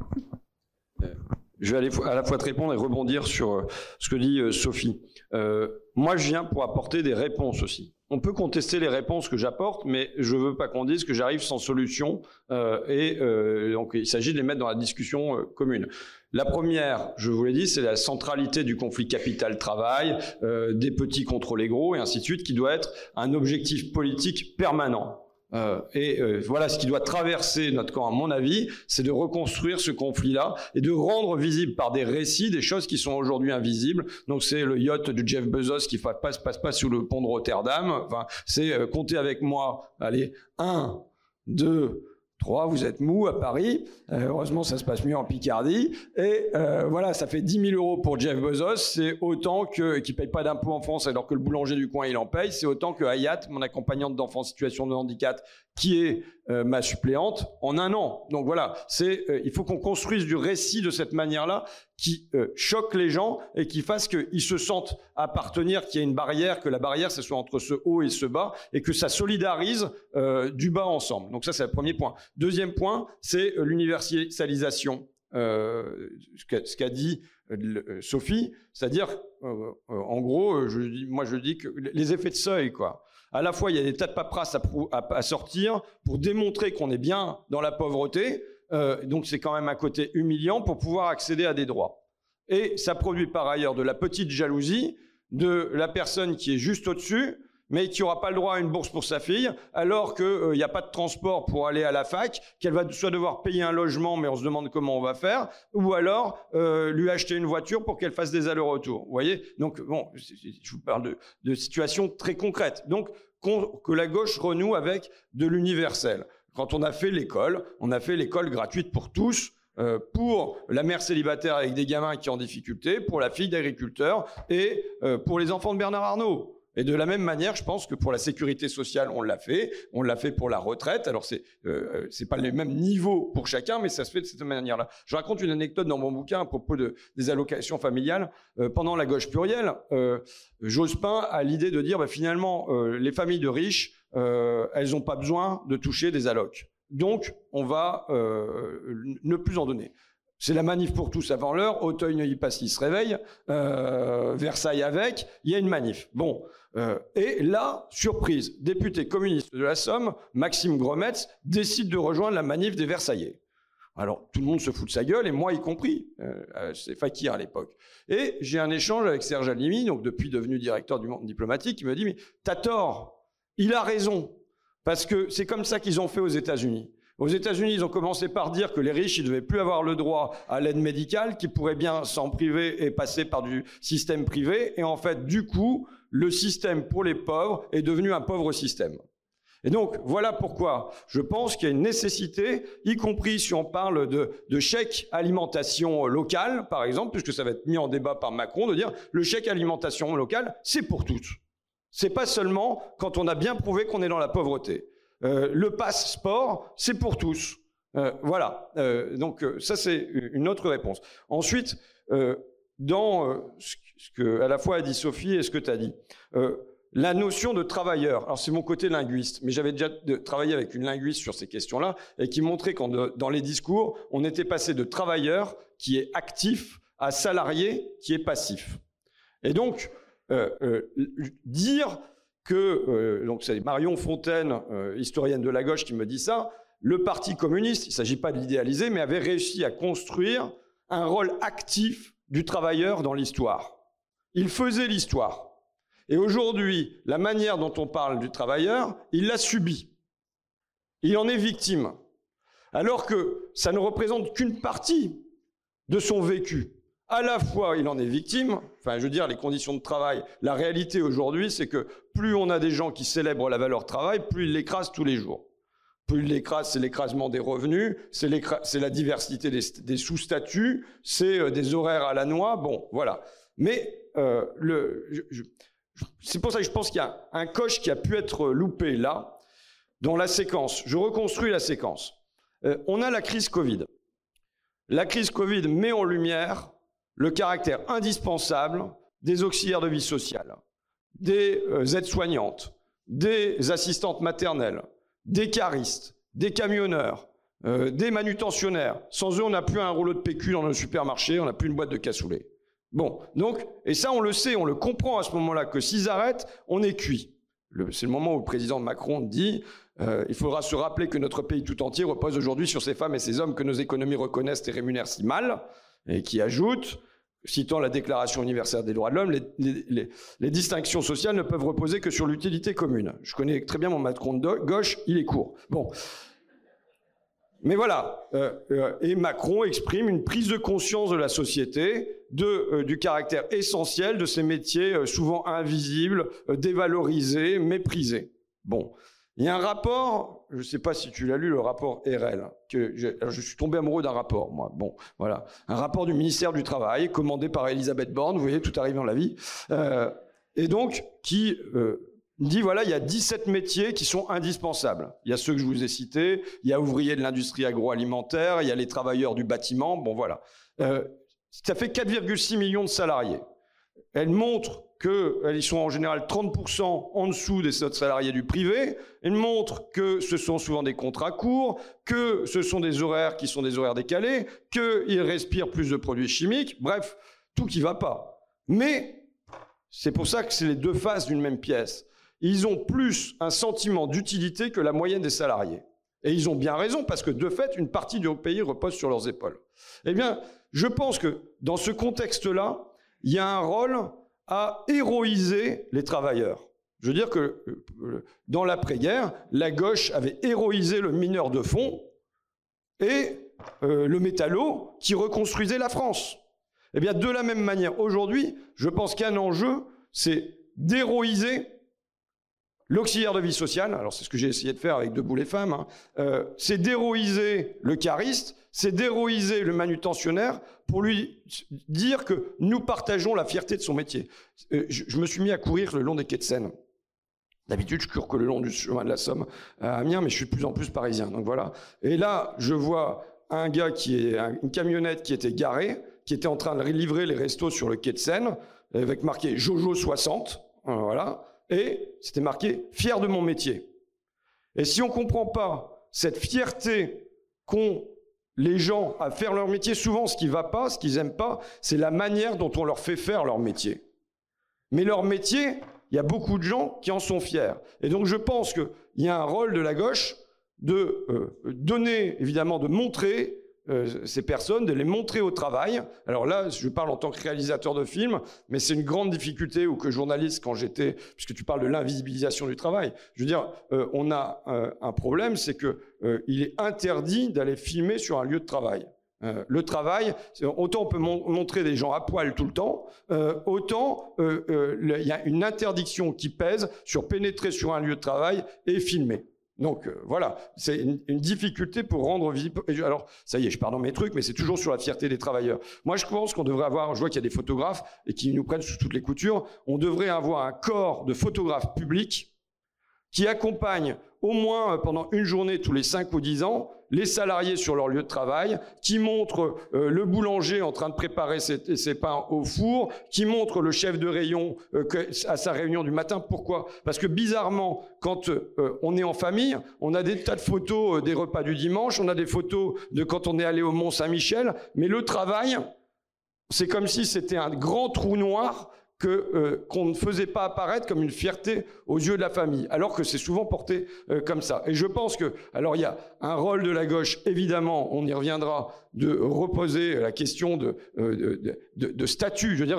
Je vais aller à la fois te répondre et rebondir sur euh, ce que dit euh, Sophie. Euh, moi, je viens pour apporter des réponses aussi. On peut contester les réponses que j'apporte, mais je veux pas qu'on dise que j'arrive sans solution. Et donc, il s'agit de les mettre dans la discussion commune. La première, je vous l'ai dit, c'est la centralité du conflit capital-travail, des petits contre les gros, et ainsi de suite, qui doit être un objectif politique permanent. Euh, et euh, voilà ce qui doit traverser notre camp, à mon avis, c'est de reconstruire ce conflit-là et de rendre visible par des récits des choses qui sont aujourd'hui invisibles. Donc c'est le yacht de Jeff Bezos qui passe, passe pas sous le pont de Rotterdam. Enfin, c'est euh, compter avec moi. Allez, un, deux, Trois, vous êtes mou à Paris. Euh, heureusement, ça se passe mieux en Picardie. Et euh, voilà, ça fait 10 000 euros pour Jeff Bezos. C'est autant que qui paye pas d'impôts en France alors que le boulanger du coin il en paye. C'est autant que Hayat, mon accompagnante d'enfants en situation de handicap, qui est euh, ma suppléante en un an. Donc voilà, c'est euh, il faut qu'on construise du récit de cette manière-là qui euh, choque les gens et qui fasse qu'ils se sentent appartenir, qu'il y a une barrière, que la barrière ce soit entre ce haut et ce bas et que ça solidarise du bas ensemble. Donc ça c'est le premier point. Deuxième point, c'est l'universalisation. ce qu'a dit Sophie, c'est-à-dire en gros, moi je dis que les effets de seuil quoi à la fois, il y a des tas de paperasses à, sortir pour démontrer qu'on est bien dans la pauvreté, euh, donc c'est quand même un côté humiliant pour pouvoir accéder à des droits. Et ça produit par ailleurs de la petite jalousie de la personne qui est juste au-dessus, mais qui n'aura pas le droit à une bourse pour sa fille, alors qu'il n'y euh, a pas de transport pour aller à la fac, qu'elle va soit devoir payer un logement, mais on se demande comment on va faire, ou alors euh, lui acheter une voiture pour qu'elle fasse des allers-retours. Vous voyez? Donc, bon, je vous parle de, situations très concrètes. Donc, que la gauche renoue avec de l'universel. Quand on a fait l'école, on a fait l'école gratuite pour tous, euh, pour la mère célibataire avec des gamins qui ont en difficulté, pour la fille d'agriculteur et pour les enfants de Bernard Arnault. Et de la même manière, je pense que pour la sécurité sociale, on l'a fait. On l'a fait pour la retraite. Alors c'est euh, c'est pas les mêmes niveaux pour chacun, mais ça se fait de cette manière-là. Je raconte une anecdote dans mon bouquin à propos de, des allocations familiales. Euh, pendant la gauche plurielle, euh, Jospin a l'idée de dire bah, finalement euh, les familles de riches, euh, elles n'ont pas besoin de toucher des allocs. Donc on va ne plus en donner. C'est la manif pour tous avant l'heure. Auteuil-Neuilly-Passy se réveille. Euh, Versailles avec. Il y a une manif. Bon. Euh, et là, surprise, député communiste de la Somme, Maxime Grometz, décide de rejoindre la manif des Versaillais. Alors, tout le monde se fout de sa gueule, et moi y compris. Euh, c'est Fakir à l'époque. Et j'ai un échange avec Serge Alimi, donc depuis devenu directeur du monde diplomatique, qui me dit, mais t'as tort. Il a raison. Parce que c'est comme ça qu'ils ont fait aux États-Unis. Aux États-Unis, ils ont commencé par dire que les riches, ils devaient plus avoir le droit à l'aide médicale, qu'ils pourraient bien s'en priver et passer par du système privé. Et en fait, du coup, le système pour les pauvres est devenu un pauvre système. Et donc, voilà pourquoi je pense qu'il y a une nécessité, y compris si on parle de, de chèque alimentation locale, par exemple, puisque ça va être mis en débat par Macron, de dire le chèque alimentation locale, c'est pour toutes. C'est pas seulement quand on a bien prouvé qu'on est dans la pauvreté. Euh, le passe sport, c'est pour tous. Euh, voilà. Euh, donc ça, c'est une autre réponse. Ensuite, dans ce que à la fois a dit Sophie et ce que tu as dit, la notion de travailleur. Alors c'est mon côté linguiste, mais j'avais déjà travaillé avec une linguiste sur ces questions-là et qui montrait qu'en dans les discours, on était passé de travailleur qui est actif à salarié qui est passif. Et donc dire que, euh, donc c'est Marion Fontaine, euh, historienne de la gauche, qui me dit ça, le Parti communiste, il ne s'agit pas de l'idéaliser, mais avait réussi à construire un rôle actif du travailleur dans l'histoire. Il faisait l'histoire. Et aujourd'hui, la manière dont on parle du travailleur, il l'a subi. Il en est victime. Alors que ça ne représente qu'une partie de son vécu à la fois il en est victime, enfin je veux dire les conditions de travail, la réalité aujourd'hui c'est que plus on a des gens qui célèbrent la valeur travail, plus ils l'écrasent tous les jours. Plus ils l'écrasent, c'est l'écrasement des revenus, c'est la diversité des, sous-statuts, c'est euh, des horaires à la noix, bon voilà. Mais euh, c'est pour ça que je pense qu'il y a un coche qui a pu être loupé là, dans la séquence. Je reconstruis la séquence. Euh, on a la crise Covid. La crise Covid met en lumière le caractère indispensable des auxiliaires de vie sociale, des euh, aides-soignantes, des assistantes maternelles, des caristes, des camionneurs, euh, des manutentionnaires. Sans eux, on n'a plus un rouleau de PQ dans le supermarché, on n'a plus une boîte de cassoulet. Bon, donc, et ça, on le sait, on le comprend à ce moment-là, que s'ils arrêtent, on est cuit. C'est le moment où le président Macron dit euh, il faudra se rappeler que notre pays tout entier repose aujourd'hui sur ces femmes et ces hommes que nos économies reconnaissent et rémunèrent si mal et qui ajoute, citant la Déclaration universelle des droits de l'homme, les, distinctions sociales ne peuvent reposer que sur l'utilité commune. Je connais très bien mon Macron de gauche, il est court. Bon. Mais voilà, euh, euh, et Macron exprime une prise de conscience de la société, de, euh, du caractère essentiel de ces métiers souvent invisibles, dévalorisés, méprisés. Bon, il y a un rapport, je ne sais pas si tu l'as lu, le rapport RL, que je, suis tombé amoureux d'un rapport, moi. Bon, voilà, un rapport du ministère du Travail, commandé par Elisabeth Borne, vous voyez, tout arrive dans la vie, euh, et donc qui euh, dit, voilà, il y a 17 métiers qui sont indispensables. Il y a ceux que je vous ai cités, il y a ouvriers de l'industrie agroalimentaire, il y a les travailleurs du bâtiment, bon voilà. Euh, ça fait 4,6 millions de salariés. Elle montre qu'ils sont en général 30% en dessous des salariés du privé. Elle montre que ce sont souvent des contrats courts, que ce sont des horaires qui sont des horaires décalés, qu'ils respirent plus de produits chimiques. Bref, tout qui va pas. Mais c'est pour ça que c'est les deux faces d'une même pièce. Ils ont plus un sentiment d'utilité que la moyenne des salariés. Et ils ont bien raison, parce que de fait, une partie du pays repose sur leurs épaules. Eh bien, je pense que dans ce contexte-là, il y a un rôle à héroïser les travailleurs. Je veux dire que euh, dans l'après-guerre, la gauche avait héroïsé le mineur de fond et euh, le métallo qui reconstruisait la France. Eh bien, de la même manière, aujourd'hui, je pense qu'un enjeu, c'est d'héroïser l'auxiliaire de vie sociale. Alors, c'est ce que j'ai essayé de faire avec Debout les femmes. Hein. Euh, c'est d'héroïser le cariste, c'est d'héroïser le manutentionnaire pour lui dire que nous partageons la fierté de son métier. Euh, je, me suis mis à courir le long des quais de Seine. D'habitude, je cours que le long du chemin de la Somme à Amiens, mais je suis de plus en plus parisien. Donc voilà. Et là, je vois un gars qui est une camionnette qui était garée, qui était en train de livrer les restos sur le quai de Seine, avec marqué Jojo 60, hein, voilà, et c'était marqué fier de mon métier. Et si on comprend pas cette fierté qu'ont les gens à faire leur métier, souvent ce qui va pas, ce qu'ils aiment pas, c'est la manière dont on leur fait faire leur métier. Mais leur métier, il y a beaucoup de gens qui en sont fiers. Et donc je pense qu'il y a un rôle de la gauche de euh, donner, évidemment, de montrer euh, ces personnes, de les montrer au travail. Alors là, je parle en tant que réalisateur de films, mais c'est une grande difficulté ou que journaliste quand j'étais, puisque tu parles de l'invisibilisation du travail. Je veux dire, euh, on a un problème, c'est que il est interdit d'aller filmer sur un lieu de travail. le travail, autant on peut montrer des gens à poil tout le temps, autant il y a une interdiction qui pèse sur pénétrer sur un lieu de travail et filmer. Donc euh, voilà, c'est une, difficulté pour rendre visible. Alors ça y est, je pars dans mes trucs, mais c'est toujours sur la fierté des travailleurs. Moi, je pense qu'on devrait avoir. Je vois qu'il y a des photographes et qui nous prennent sous toutes les coutures. On devrait avoir un corps de photographes publics qui accompagne au moins euh, pendant une journée tous les 5 ou 10 ans les salariés sur leur lieu de travail, qui montre euh, le boulanger en train de préparer ses, pains au four, qui montre le chef de rayon euh, à sa réunion du matin. Pourquoi? Parce que bizarrement, quand on est en famille, on a des tas de photos des repas du dimanche, on a des photos de quand on est allé au Mont Saint-Michel, mais le travail, c'est comme si c'était un grand trou noir euh, qu'on ne faisait pas apparaître comme une fierté aux yeux de la famille, alors que c'est souvent porté euh, comme ça. Et je pense que, alors il y a un rôle de la gauche, évidemment, on y reviendra, de reposer la question de, euh, de, statut. Je veux dire,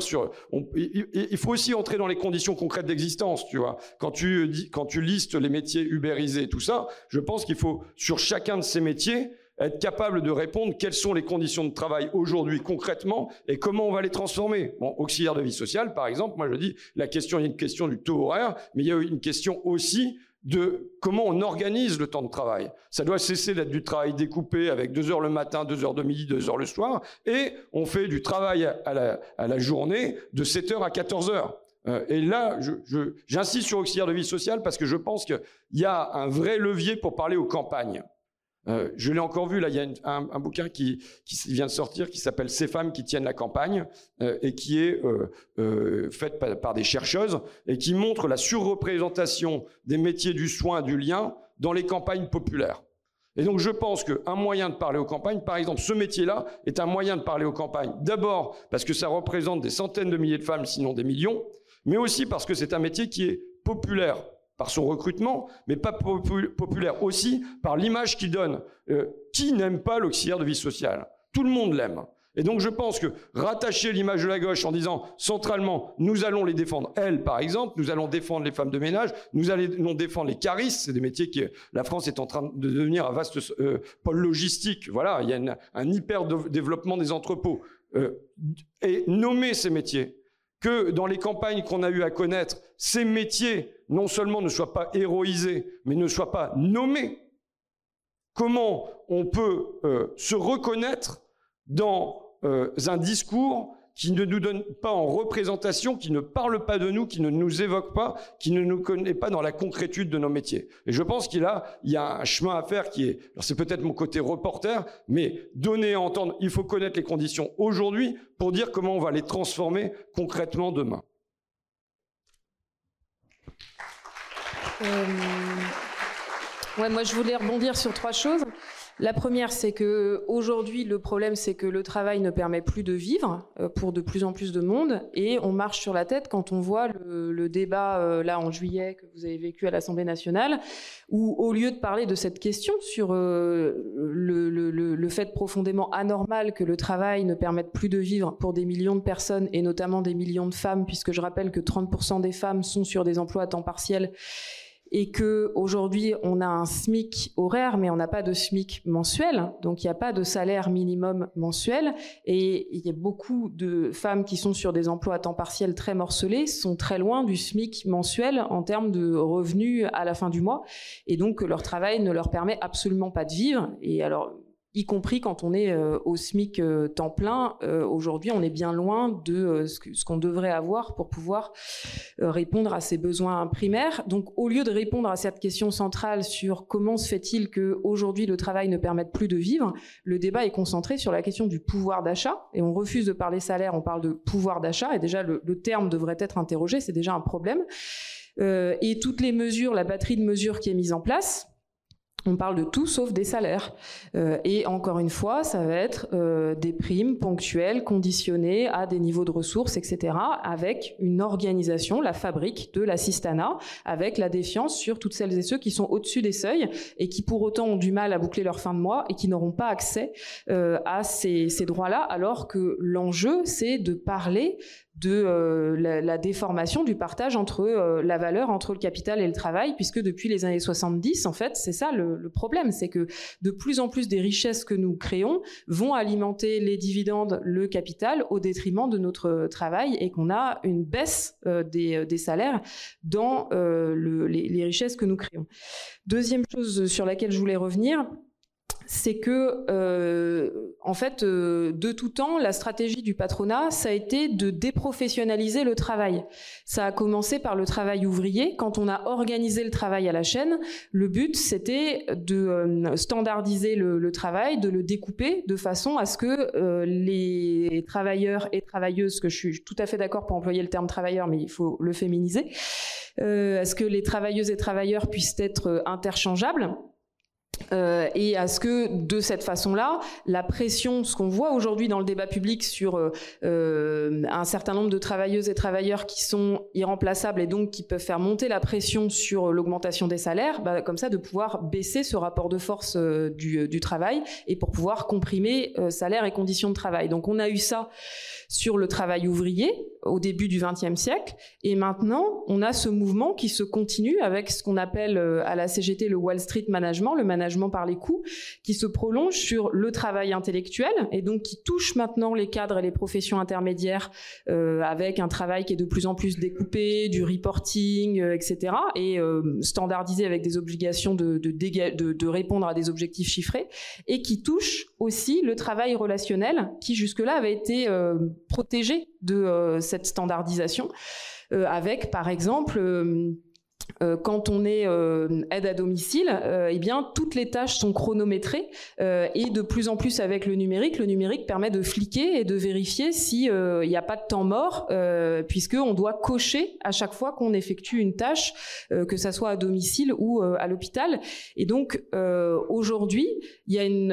il, faut aussi entrer dans les conditions concrètes d'existence, tu vois. Quand tu, quand tu listes les métiers ubérisés, tout ça, je pense qu'il faut, sur chacun de ces métiers, être capable de répondre quelles sont les conditions de travail aujourd'hui concrètement et comment on va les transformer. Bon, auxiliaire de vie sociale, par exemple, moi je dis, la question, a une question du taux horaire, mais il y a une question aussi de comment on organise le temps de travail. Ça doit cesser d'être du travail découpé avec deux heures le matin, deux heures de midi, deux heures le soir, et on fait du travail à la, journée de 7 heures à 14 heures. Euh, et là, j'insiste sur auxiliaire de vie sociale parce que je pense qu'il y a un vrai levier pour parler aux campagnes. Euh, je l'ai encore vu, là, il y a un, bouquin qui, vient de sortir qui s'appelle Ces femmes qui tiennent la campagne euh, et qui est euh, fait par, des chercheuses et qui montre la surreprésentation des métiers du soin, du lien dans les campagnes populaires. Et donc je pense qu'un moyen de parler aux campagnes, par exemple, ce métier-là est un moyen de parler aux campagnes. D'abord parce que ça représente des centaines de milliers de femmes, sinon des millions, mais aussi parce que c'est un métier qui est populaire par son recrutement, mais pas populaire aussi par l'image qu'il donne. Euh, qui n'aime pas l'auxiliaire de vie sociale? Tout le monde l'aime. Et donc je pense que rattacher l'image de la gauche en disant centralement nous allons les défendre, elles par exemple, nous allons défendre les femmes de ménage, nous allons défendre les caristes, c'est des métiers qui la France est en train de devenir un vaste euh, pôle logistique. Voilà, il y a un hyper développement des entrepôts. Euh, et nommer ces métiers, que dans les campagnes qu'on a eu à connaître, ces métiers non seulement ne soient pas héroïsés, mais ne soient pas nommés. Comment on peut euh, se reconnaître dans euh, un discours qui ne nous donne pas en représentation, qui ne parle pas de nous, qui ne nous évoque pas, qui ne nous connaît pas dans la concrétude de nos métiers. Et je pense qu'il y a un chemin à faire qui est, alors c'est peut-être mon côté reporter, mais donner à entendre, il faut connaître les conditions aujourd'hui pour dire comment on va les transformer concrètement demain. Ouais, moi je voulais rebondir sur trois choses. La première, c'est que aujourd'hui, le problème, c'est que le travail ne permet plus de vivre euh, pour de plus en plus de monde, et on marche sur la tête quand on voit le, débat euh, là en juillet que vous avez vécu à l'Assemblée nationale, où au lieu de parler de cette question sur euh, le, fait profondément anormal que le travail ne permette plus de vivre pour des millions de personnes et notamment des millions de femmes, puisque je rappelle que 30% des femmes sont sur des emplois à temps partiel et que aujourd'hui on a un SMIC horaire, mais on n'a pas de SMIC mensuel, donc il n'y a pas de salaire minimum mensuel, et il y a beaucoup de femmes qui sont sur des emplois à temps partiel très morcelés, sont très loin du SMIC mensuel en termes de revenus à la fin du mois, et donc leur travail ne leur permet absolument pas de vivre. Et alors y compris quand on est euh, au SMIC euh, temps plein. Euh, aujourd'hui, on est bien loin de ce qu'on devrait avoir pour pouvoir répondre à ces besoins primaires. Donc, au lieu de répondre à cette question centrale sur comment se fait-il que aujourd'hui le travail ne permette plus de vivre, le débat est concentré sur la question du pouvoir d'achat. Et on refuse de parler salaire, on parle de pouvoir d'achat. Et déjà, le, le terme devrait être interrogé, c'est déjà un problème. et toutes les mesures, la batterie de mesures qui est mise en place, on parle de tout sauf des salaires. Euh, et encore une fois, ça va être euh, des primes ponctuelles, conditionnées à des niveaux de ressources, etc., avec une organisation, la fabrique de l'assistanat, avec la défiance sur toutes celles et ceux qui sont au-dessus des seuils et qui pour autant ont du mal à boucler leur fin de mois et qui n'auront pas accès euh, à ces, ces droits-là, alors que l'enjeu, c'est de parler de euh, la, déformation du partage entre euh, la valeur entre le capital et le travail, puisque depuis les années 70, en fait, c'est ça le, problème, c'est que de plus en plus des richesses que nous créons vont alimenter les dividendes, le capital, au détriment de notre travail, et qu'on a une baisse euh, des, salaires dans les, les richesses que nous créons. Deuxième chose sur laquelle je voulais revenir, c'est que, euh, en fait, euh, de tout temps, la stratégie du patronat, ça a été de déprofessionnaliser le travail. Ça a commencé par le travail ouvrier. Quand on a organisé le travail à la chaîne, le but, c'était de euh, standardiser le, le, travail, de le découper de façon à ce que euh, les travailleurs et travailleuses, que je suis tout à fait d'accord pour employer le terme travailleur, mais il faut le féminiser, à ce que les travailleuses et travailleurs puissent être interchangeables euh, et à ce que de cette façon-là, la pression, ce qu'on voit aujourd'hui dans le débat public sur euh, euh, un certain nombre de travailleuses et travailleurs qui sont irremplaçables et donc qui peuvent faire monter la pression sur l'augmentation des salaires, bah, comme ça de pouvoir baisser ce rapport de force du, du, travail et pour pouvoir comprimer salaire et conditions de travail. Donc on a eu ça sur le travail ouvrier au début du XXe siècle et maintenant on a ce mouvement qui se continue avec ce qu'on appelle à la CGT le Wall Street Management, le management par les coûts, qui se prolonge sur le travail intellectuel et donc qui touche maintenant les cadres et les professions intermédiaires euh, avec un travail qui est de plus en plus découpé, du reporting, euh, etc. et euh, standardisé avec des obligations de, de, de, répondre à des objectifs chiffrés et qui touche aussi le travail relationnel qui jusque-là avait été protégé de cette standardisation avec par exemple euh, quand on est euh, aide à domicile, euh, eh bien toutes les tâches sont chronométrées et de plus en plus avec le numérique, le numérique permet de fliquer et de vérifier s'il n'y a pas de temps mort, puisque on doit cocher à chaque fois qu'on effectue une tâche, que ça soit à domicile ou à l'hôpital. Et donc aujourd'hui, il y a une,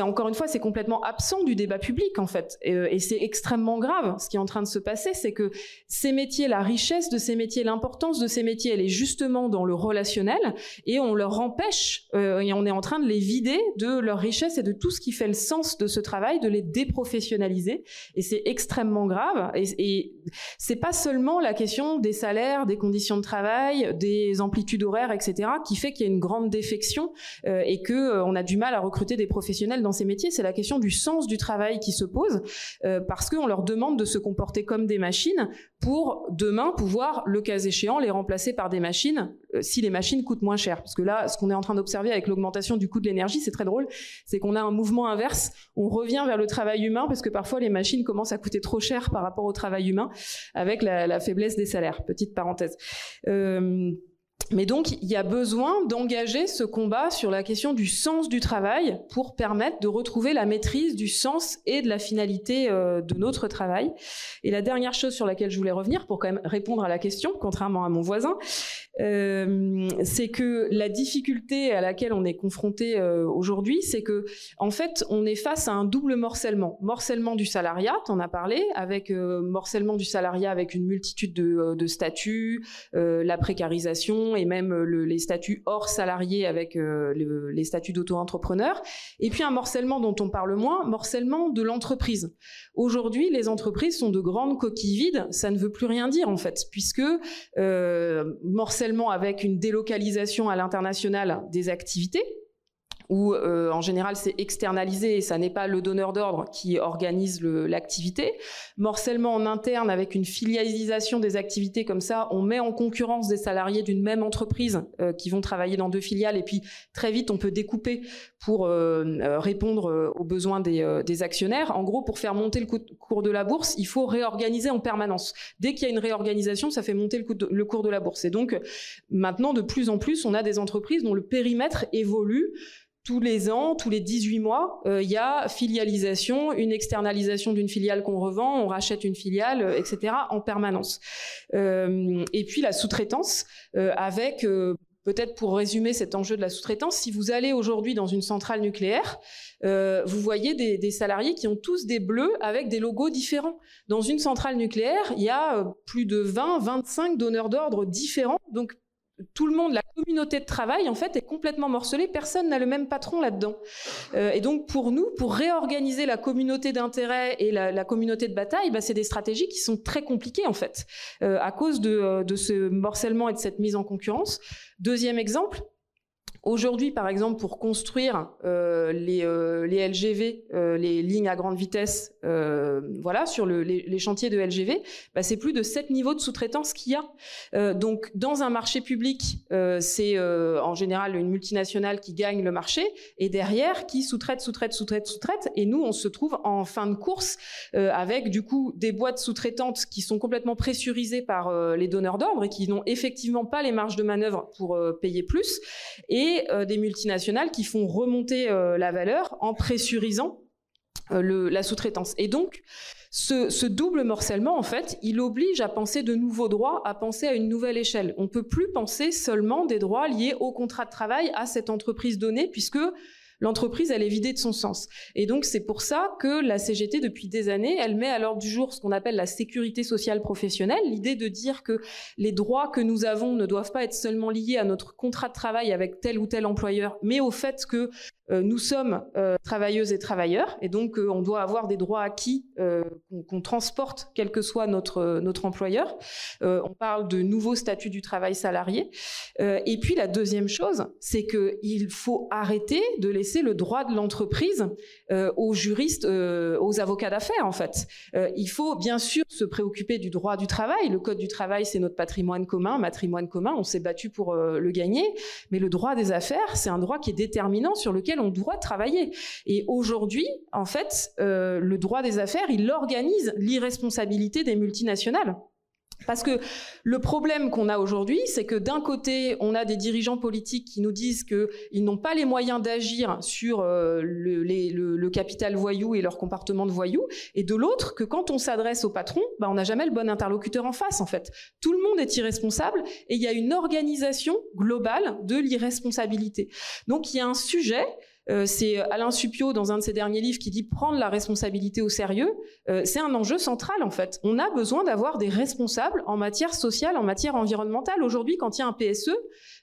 encore une fois, c'est complètement absent du débat public en fait, et c'est extrêmement grave. Ce qui est en train de se passer, c'est que ces métiers, la richesse de ces métiers l'importance de ces métiers, elle est justement dans le relationnel et on leur empêche euh, et on est en train de les vider de leur richesse et de tout ce qui fait le sens de ce travail, de les déprofessionnaliser et c'est extrêmement grave et, et c'est pas seulement la question des salaires, des conditions de travail, des amplitudes horaires, etc. qui fait qu'il y a une grande défection euh, et que euh, on a du mal à recruter des professionnels dans ces métiers. C'est la question du sens du travail qui se pose parce qu'on leur demande de se comporter comme des machines pour demain pouvoir le cas les remplacer par des machines euh, si les machines coûtent moins cher. Parce que là, ce qu'on est en train d'observer avec l'augmentation du coût de l'énergie, c'est très drôle, c'est qu'on a un mouvement inverse. On revient vers le travail humain parce que parfois les machines commencent à coûter trop cher par rapport au travail humain avec la, faiblesse des salaires. Petite parenthèse. Euh, mais donc, il y a besoin d'engager ce combat sur la question du sens du travail pour permettre de retrouver la maîtrise du sens et de la finalité euh, de notre travail. Et la dernière chose sur laquelle je voulais revenir, pour quand même répondre à la question, contrairement à mon voisin, euh, c'est que la difficulté à laquelle on est confronté euh, aujourd'hui, c'est que en fait, on est face à un double morcellement. Morcellement du salariat, on a parlé, avec morcellement du salariat avec une multitude de, statuts, la précarisation et même les statuts hors salariés avec les statuts d'auto-entrepreneur. Et puis un morcellement dont on parle moins, morcellement de l'entreprise. Aujourd'hui, les entreprises sont de grandes coquilles vides. Ça ne veut plus rien dire en fait, puisque euh, morcellement avec une délocalisation à l'international des activités, où euh, en général c'est externalisé et ça n'est pas le donneur d'ordre qui organise l'activité. Morcellement en interne avec une filialisation des activités comme ça, on met en concurrence des salariés d'une même entreprise euh, qui vont travailler dans deux filiales et puis très vite on peut découper pour euh, répondre aux besoins des, actionnaires. En gros, pour faire monter le cours de la bourse, il faut réorganiser en permanence. Dès qu'il y a une réorganisation, ça fait monter le cours de la bourse. Et donc maintenant, de plus en plus, on a des entreprises dont le périmètre évolue tous les ans, tous les 18 mois, euh, il y a filialisation, une externalisation d'une filiale qu'on revend, on rachète une filiale, euh, etc. en permanence. Euh, et puis la sous-traitance avec Peut-être pour résumer cet enjeu de la sous-traitance, si vous allez aujourd'hui dans une centrale nucléaire, vous voyez des, des, salariés qui ont tous des bleus avec des logos différents. Dans une centrale nucléaire, il y a plus de 20, 25 donneurs d'ordre différents. Donc tout le monde, la communauté de travail, en fait, est complètement morcelée. Personne n'a le même patron là-dedans. Euh, et donc, pour nous, pour réorganiser la communauté d'intérêt et la, communauté de bataille, bah, c'est des stratégies qui sont très compliquées, en fait, euh, à cause euh, de ce morcellement et de cette mise en concurrence. Deuxième exemple, Aujourd'hui, par exemple, pour construire euh, les, euh, les, LGV, euh, les lignes à grande vitesse, euh, voilà, sur le, les, les, chantiers de LGV, bah, c'est plus de sept niveaux de sous-traitance qu'il y a. Euh, donc, dans un marché public, euh, c'est en général une multinationale qui gagne le marché et derrière qui sous-traite, sous-traite, sous-traite, sous-traite. Et nous, on se trouve en fin de course avec du coup des boîtes sous-traitantes qui sont complètement pressurisées par les donneurs d'ordre et qui n'ont effectivement pas les marges de manœuvre pour payer plus. Euh, des multinationales qui font remonter euh, la valeur en pressurisant euh, la sous-traitance. Et donc, ce, double morcellement, en fait, il oblige à penser de nouveaux droits, à penser à une nouvelle échelle. On ne peut plus penser seulement des droits liés au contrat de travail à cette entreprise donnée, puisque l'entreprise, elle est vidée de son sens. Et donc, c'est pour ça que la CGT, depuis des années, elle met à l'ordre du jour ce qu'on appelle la sécurité sociale professionnelle, l'idée de dire que les droits que nous avons ne doivent pas être seulement liés à notre contrat de travail avec tel ou tel employeur, mais au fait que euh, nous sommes euh, travailleuses et travailleurs, et donc euh, on doit avoir des droits acquis qu'on transporte, quel que soit notre, notre employeur. on parle de nouveaux statuts du travail salarié. et puis la deuxième chose, c'est qu'il faut arrêter de laisser le droit de l'entreprise aux juristes, aux avocats d'affaires, en fait. il faut bien sûr se préoccuper du droit du travail. Le code du travail, c'est notre patrimoine commun, matrimoine commun. On s'est battu pour le gagner, mais le droit des affaires, c'est un droit qui est déterminant sur lequel on doit travailler. Et aujourd'hui, en fait, euh, le droit des affaires, il organise l'irresponsabilité des multinationales. Parce que le problème qu'on a aujourd'hui, c'est que d'un côté, on a des dirigeants politiques qui nous disent qu'ils n'ont pas les moyens d'agir sur euh, le, capital voyou et leur comportement de voyou, et de l'autre, que quand on s'adresse au patron, bah, on n'a jamais le bon interlocuteur en face, en fait. Tout le monde est irresponsable, et il y a une organisation globale de l'irresponsabilité. Donc il y a un sujet c'est Alain Supio dans un de ses derniers livres qui dit prendre la responsabilité au sérieux. Euh, c'est un enjeu central en fait. On a besoin d'avoir des responsables en matière sociale, en matière environnementale. Aujourd'hui, quand il y a un PSE,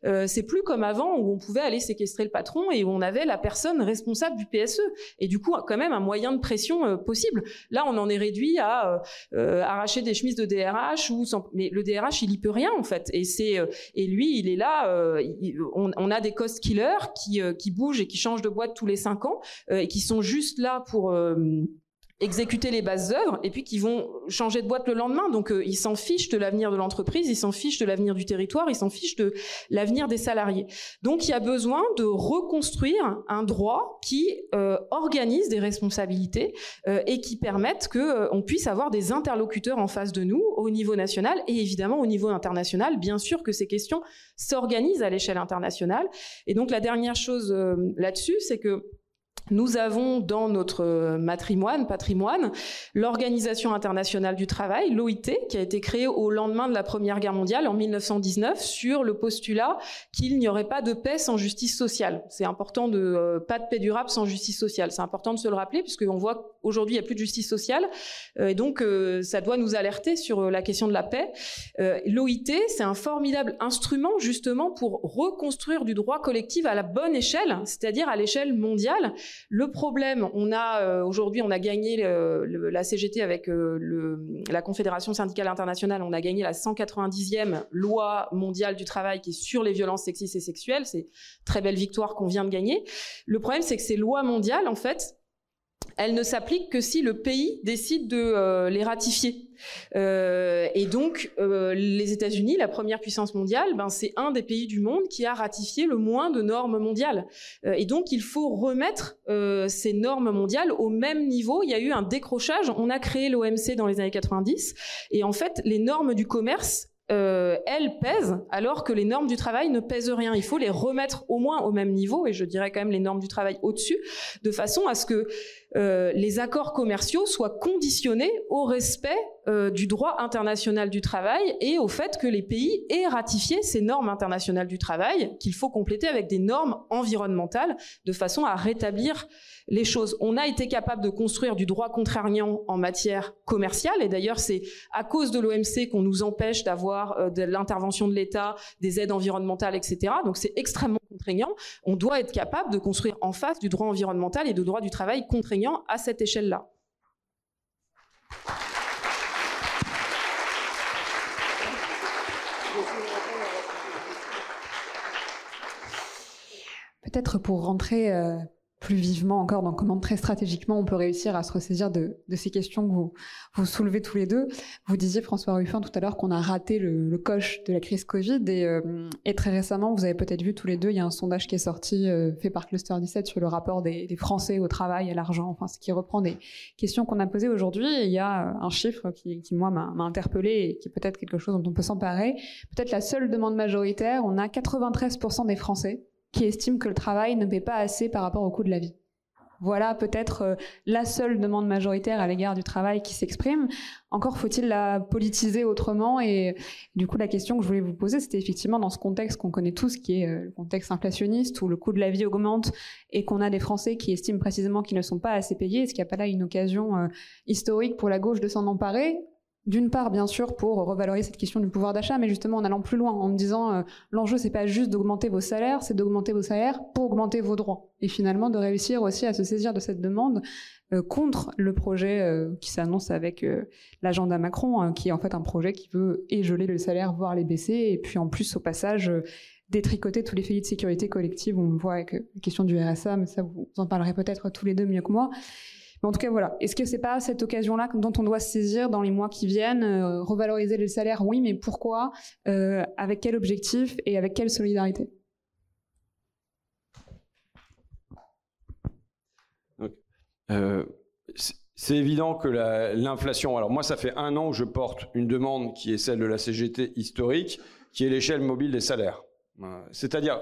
euh, c'est plus comme avant où on pouvait aller séquestrer le patron et où on avait la personne responsable du PSE. Et du coup, quand même un moyen de pression possible. Là, on en est réduit à arracher des chemises de DRH ou mais le DRH, il y peut rien en fait. Et c'est et lui, il est là. on, on, a des cost killers qui qui bougent et qui changent de boîte tous les cinq ans euh, et qui sont juste là pour euh, exécuter les bases œuvres et puis qui vont changer de boîte le lendemain. Donc euh, ils s'en fichent de l'avenir de l'entreprise, ils s'en fichent de l'avenir du territoire, ils s'en fichent de l'avenir des salariés. Donc il y a besoin de reconstruire un droit qui organise des responsabilités et qui permette que on puisse avoir des interlocuteurs en face de nous au niveau national et évidemment au niveau international. Bien sûr que ces questions s'organisent à l'échelle internationale. Et donc la dernière chose là-dessus, c'est que nous avons dans notre matrimoine, patrimoine, l'Organisation internationale du travail, l'OIT, qui a été créée au lendemain de la Première Guerre mondiale en 1919 sur le postulat qu'il n'y aurait pas de paix sans justice sociale. C'est important de euh, pas de paix durable sans justice sociale. C'est important de se le rappeler puisqu'on voit qu'aujourd'hui il n'y a plus de justice sociale euh, et donc euh, ça doit nous alerter sur la question de la paix. L'OIT, c'est un formidable instrument justement pour reconstruire du droit collectif à la bonne échelle, c'est-à-dire à l'échelle mondiale le problème, on a euh, aujourd'hui, on a gagné la CGT avec euh, la Confédération syndicale internationale, on a gagné la 190e loi mondiale du travail qui est sur les violences sexistes et sexuelles. C'est très belle victoire qu'on vient de gagner. Le problème, c'est que ces lois mondiales, en fait, elles ne s'appliquent que si le pays décide de euh, les ratifier. Euh, et donc, euh, les États-Unis, la première puissance mondiale, ben, c'est un des pays du monde qui a ratifié le moins de normes mondiales. et donc, il faut remettre ces normes mondiales au même niveau. Il y a eu un décrochage. On a créé l'OMC dans les années 90. Et en fait, les normes du commerce elles pèsent alors que les normes du travail ne pèsent rien. Il faut les remettre au moins au même niveau, et je dirais quand même les normes du travail au-dessus, de façon à ce que euh, les accords commerciaux soient conditionnés au respect euh, du droit international du travail et au fait que les pays aient ratifié ces normes internationales du travail, qu'il faut compléter avec des normes environnementales, de façon à rétablir les choses. On a été capable de construire du droit contraignant en matière commerciale, et d'ailleurs c'est à cause de l'OMC qu'on nous empêche d'avoir euh, de l'intervention de l'État, des aides environnementales, etc. Donc c'est extrêmement contraignant. On doit être capable de construire en face du droit environnemental et du droit du travail contraignant à cette échelle-là. Peut-être pour rentrer euh, plus vivement encore dans comment très stratégiquement on peut réussir à se ressaisir de, ces questions que vous, vous soulevez tous les deux. Vous disiez, François Ruffin, tout à l'heure qu'on a raté le, coche de la crise Covid et, euh, et très récemment, vous avez peut-être vu tous les deux, il y a un sondage qui est sorti euh, fait par Cluster 17 sur le rapport des, Français au travail, à l'argent, enfin ce qui reprend des questions qu'on a posées aujourd'hui. Il y a un chiffre qui, qui moi, m'a interpellé et qui est peut-être quelque chose dont on peut s'emparer. Peut-être la seule demande majoritaire, on a 93% des Français qui estiment que le travail ne paie pas assez par rapport au coût de la vie. Voilà peut-être euh, la seule demande majoritaire à l'égard du travail qui s'exprime. Encore faut-il la politiser autrement et du coup la question que je voulais vous poser c'était effectivement dans ce contexte qu'on connaît tous qui est euh, le contexte inflationniste où le coût de la vie augmente et qu'on a des Français qui estiment précisément qu'ils ne sont pas assez payés. Est-ce qu'il n'y a pas là une occasion euh, historique pour la gauche de s'en emparer? D'une part, bien sûr, pour revaloriser cette question du pouvoir d'achat, mais justement en allant plus loin, en me disant euh, l'enjeu, c'est pas juste d'augmenter vos salaires, c'est d'augmenter vos salaires pour augmenter vos droits. Et finalement, de réussir aussi à se saisir de cette demande euh, contre le projet euh, qui s'annonce avec l'agenda Macron, hein, qui est en fait un projet qui veut et geler le salaire, voire les baisser, et puis en plus, au passage, détricoter tous les filets de sécurité collective. On le voit avec la question du RSA, mais ça, vous en parlerez peut-être tous les deux mieux que moi. Mais en tout cas, voilà. Est-ce que c'est pas cette occasion-là dont on doit se saisir dans les mois qui viennent euh, Revaloriser le salaire, oui, mais pourquoi euh, Avec quel objectif et avec quelle solidarité? Euh, C'est évident que l'inflation. Alors moi, ça fait un an que je porte une demande qui est celle de la CGT historique, qui est l'échelle mobile des salaires. C'est-à-dire.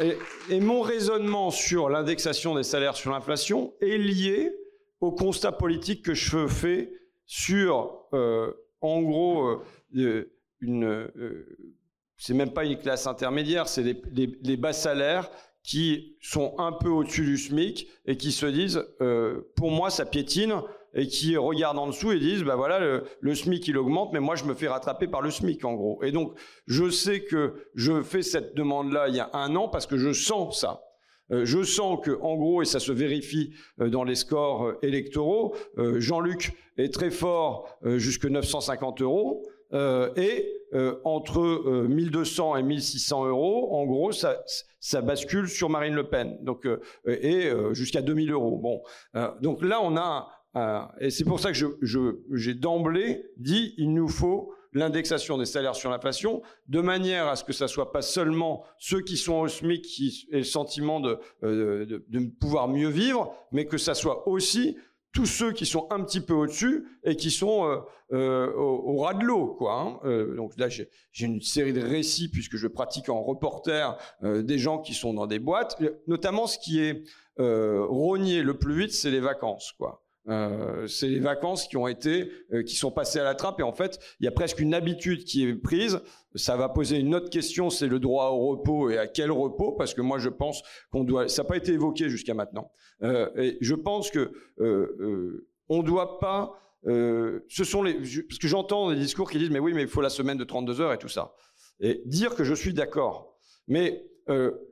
Et, mon raisonnement sur l'indexation des salaires sur l'inflation est lié au constat politique que je fais sur, euh, en gros, euh, une, euh, c'est même pas une classe intermédiaire, c'est les, bas salaires qui sont un peu au-dessus du SMIC et qui se disent, pour moi, ça piétine et qui regardent en dessous et disent bah voilà le, SMIC il augmente mais moi je me fais rattraper par le SMIC en gros. Et donc je sais que je fais cette demande là il y a un an parce que je sens ça. Euh, je sens que, en gros, et ça se vérifie euh, dans les scores euh, électoraux, Jean-Luc est très fort jusque 950 euros, et entre 1200 et 1600 euros, en gros, ça, ça bascule sur Marine Le Pen, donc et jusqu'à 2000 euros. Bon, donc là, on a et c'est pour ça que j'ai d'emblée dit il nous faut l'indexation des salaires sur l'inflation, de manière à ce que ça soit pas seulement ceux qui sont au SMIC qui aient le sentiment de, euh, de, de pouvoir mieux vivre, mais que ça soit aussi tous ceux qui sont un petit peu au-dessus et qui sont euh, euh, au, ras de l'eau. Quoi, hein. euh, donc là, j'ai une série de récits, puisque je pratique en reporter, des gens qui sont dans des boîtes. Notamment, ce qui est rogné le plus vite, c'est les vacances. Quoi. Euh, c'est les vacances qui ont été, euh, qui sont passées à la trappe et en fait, il y a presque une habitude qui est prise. Ça va poser une autre question, c'est le droit au repos et à quel repos? Parce que moi, je pense qu'on doit. Ça n'a pas été évoqué jusqu'à maintenant. Euh, et je pense que on doit pas. ce sont les. Parce que j'entends des discours qui disent mais oui, mais il faut la semaine de 32 heures et tout ça. Et dire que je suis d'accord. Mais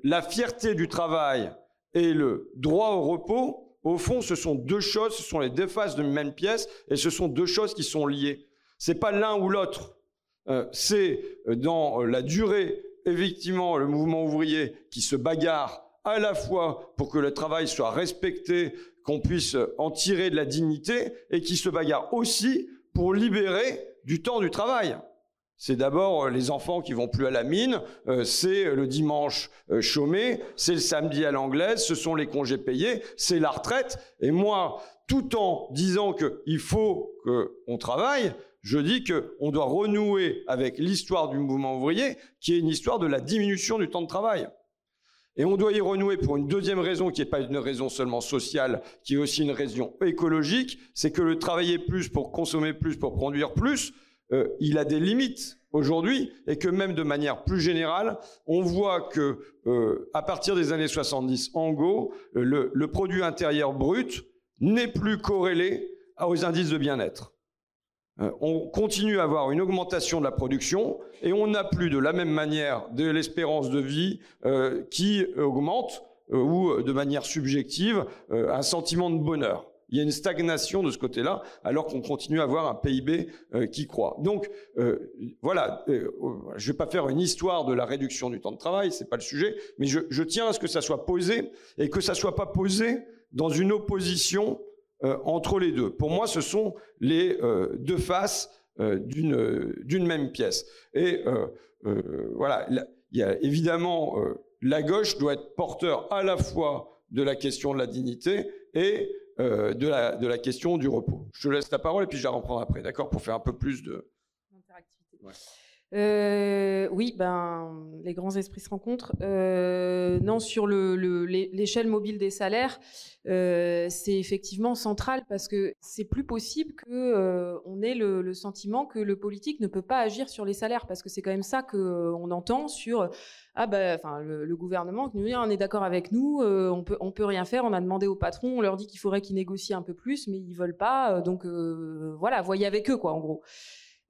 la fierté du travail et le droit au repos au fond, ce sont deux choses, ce sont les deux faces d'une même pièce, et ce sont deux choses qui sont liées. C'est pas l'un ou l'autre. Euh, c'est euh, dans euh, la durée, effectivement, le mouvement ouvrier qui se bagarre à la fois pour que le travail soit respecté, qu'on puisse en tirer de la dignité, et qui se bagarre aussi pour libérer du temps du travail. C'est d'abord euh, les enfants qui vont plus à la mine, euh, c'est le dimanche euh, chômé, c'est le samedi à l'anglaise, ce sont les congés payés, c'est la retraite. Et moi, tout en disant qu'il faut qu'on travaille, je dis qu'on doit renouer avec l'histoire du mouvement ouvrier, qui est une histoire de la diminution du temps de travail. Et on doit y renouer pour une deuxième raison qui n'est pas une raison seulement sociale, qui est aussi une raison écologique, c'est que le travailler plus pour consommer plus, pour produire plus, euh, il a des limites aujourd'hui et que même de manière plus générale, on voit que euh, à partir des années 70, en Go, le, le produit intérieur brut n'est plus corrélé aux indices de bien-être. Euh, on continue à avoir une augmentation de la production et on n'a plus de la même manière de l'espérance de vie qui augmente ou de manière subjective un sentiment de bonheur. Il y a une stagnation de ce côté-là, alors qu'on continue à avoir un PIB euh, qui croît. Donc, euh, voilà, euh, je ne vais pas faire une histoire de la réduction du temps de travail, c'est pas le sujet, mais je, tiens à ce que ça soit posé et que ça soit pas posé dans une opposition entre les deux. Pour moi, ce sont les deux faces d'une d'une même pièce. Et voilà, il y a évidemment la gauche doit être porteur à la fois de la question de la dignité et euh, de, la, de la question du repos. Je te laisse la parole et puis je la reprends après, d'accord, pour faire un peu plus de... Ouais. Euh, oui, ben les grands esprits se rencontrent. Euh, non, sur l'échelle le, mobile des salaires, euh, c'est effectivement central parce que c'est plus possible que on ait le, le, sentiment que le politique ne peut pas agir sur les salaires parce que c'est quand même ça que on entend sur ah ben enfin le, gouvernement dit on est d'accord avec nous, on peut on peut rien faire, on a demandé au patron, on leur dit qu'il faudrait qu'ils négocient un peu plus, mais ils veulent pas, donc voilà, voyez avec eux quoi en gros.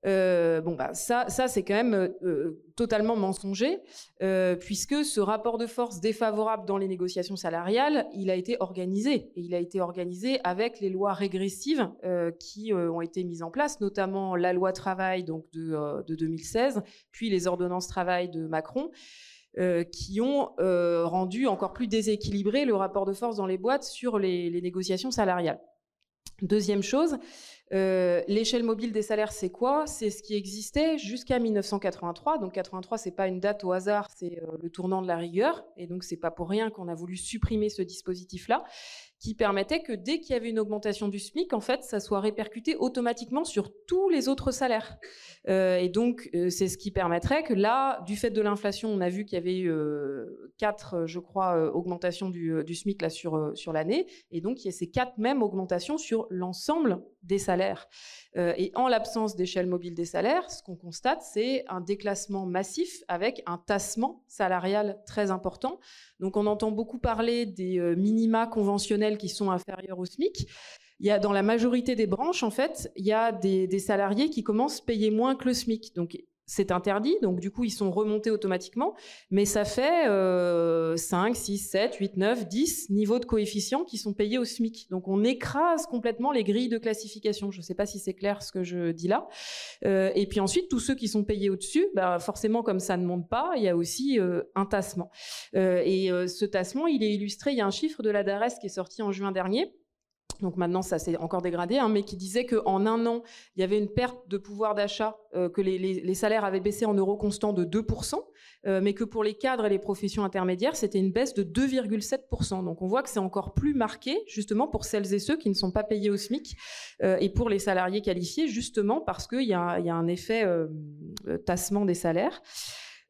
Euh, bon, bah, ça, ça c'est quand même euh, totalement mensonger, euh, puisque ce rapport de force défavorable dans les négociations salariales, il a été organisé. Et il a été organisé avec les lois régressives qui ont été mises en place, notamment la loi travail donc de, de 2016, puis les ordonnances travail de Macron. qui ont rendu encore plus déséquilibré le rapport de force dans les boîtes sur les négociations salariales. Deuxième chose, euh, l'échelle mobile des salaires, c'est quoi? C'est ce qui existait jusqu'à 1983. Donc 83, c'est pas une date au hasard, c'est euh, le tournant de la rigueur, et donc c'est pas pour rien qu'on a voulu supprimer ce dispositif-là qui permettait que dès qu'il y avait une augmentation du SMIC, en fait, ça soit répercuté automatiquement sur tous les autres salaires. Euh, et donc, euh, c'est ce qui permettrait que là, du fait de l'inflation, on a vu qu'il y avait eu euh, quatre, je crois, euh, augmentations du, du, SMIC là sur sur l'année, et donc il y a ces quatre mêmes augmentations sur l'ensemble des salaires. Et en l'absence d'échelle mobile des salaires, ce qu'on constate, c'est un déclassement massif avec un tassement salarial très important. Donc on entend beaucoup parler des euh, minima conventionnels qui sont inférieurs au SMIC. Il y a dans la majorité des branches, en fait, il y a des, des salariés qui commencent à payer moins que le SMIC. Donc c'est interdit, donc du coup ils sont remontés automatiquement, mais ça fait euh, 5, 6, 7, 8, 9, 10 niveaux de coefficients qui sont payés au SMIC. Donc on écrase complètement les grilles de classification. Je ne sais pas si c'est clair ce que je dis là. Euh, et puis ensuite, tous ceux qui sont payés au-dessus, bah, forcément comme ça ne monte pas, il y a aussi euh, un tassement. Euh, et euh, ce tassement, il est illustré, il y a un chiffre de la DARES qui est sorti en juin dernier donc maintenant ça s'est encore dégradé, hein, mais qui disait qu'en un an, il y avait une perte de pouvoir d'achat, euh, que les, salaires avaient baissé en euros constants de 2%, euh, mais que pour les cadres et les professions intermédiaires, c'était une baisse de 2,7%. Donc on voit que c'est encore plus marqué, justement, pour celles et ceux qui ne sont pas payés au SMIC, euh, et pour les salariés qualifiés, justement parce qu'il y, a un effet tassement des salaires.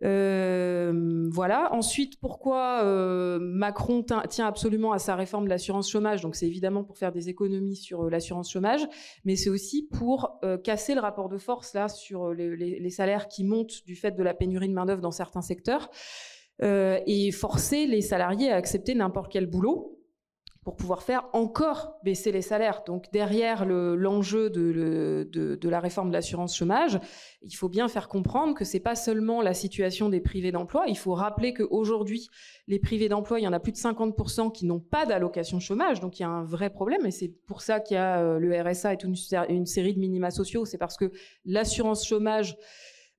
Euh, voilà. Ensuite, pourquoi euh, Macron tient absolument à sa réforme de l'assurance chômage? Donc, c'est évidemment pour faire des économies sur euh, l'assurance chômage, mais c'est aussi pour casser le rapport de force là sur les, les, salaires qui montent du fait de la pénurie de main d'œuvre dans certains secteurs et forcer les salariés à accepter n'importe quel boulot pour pouvoir faire encore baisser les salaires. Donc derrière l'enjeu de, la réforme de l'assurance chômage, il faut bien faire comprendre que c'est pas seulement la situation des privés d'emploi. Il faut rappeler qu'aujourd'hui, les privés d'emploi, il y en a plus de 50% qui n'ont pas d'allocation chômage. Donc il y a un vrai problème et c'est pour ça qu'il y a euh, le RSA et une, une série de minima sociaux. C'est parce que l'assurance chômage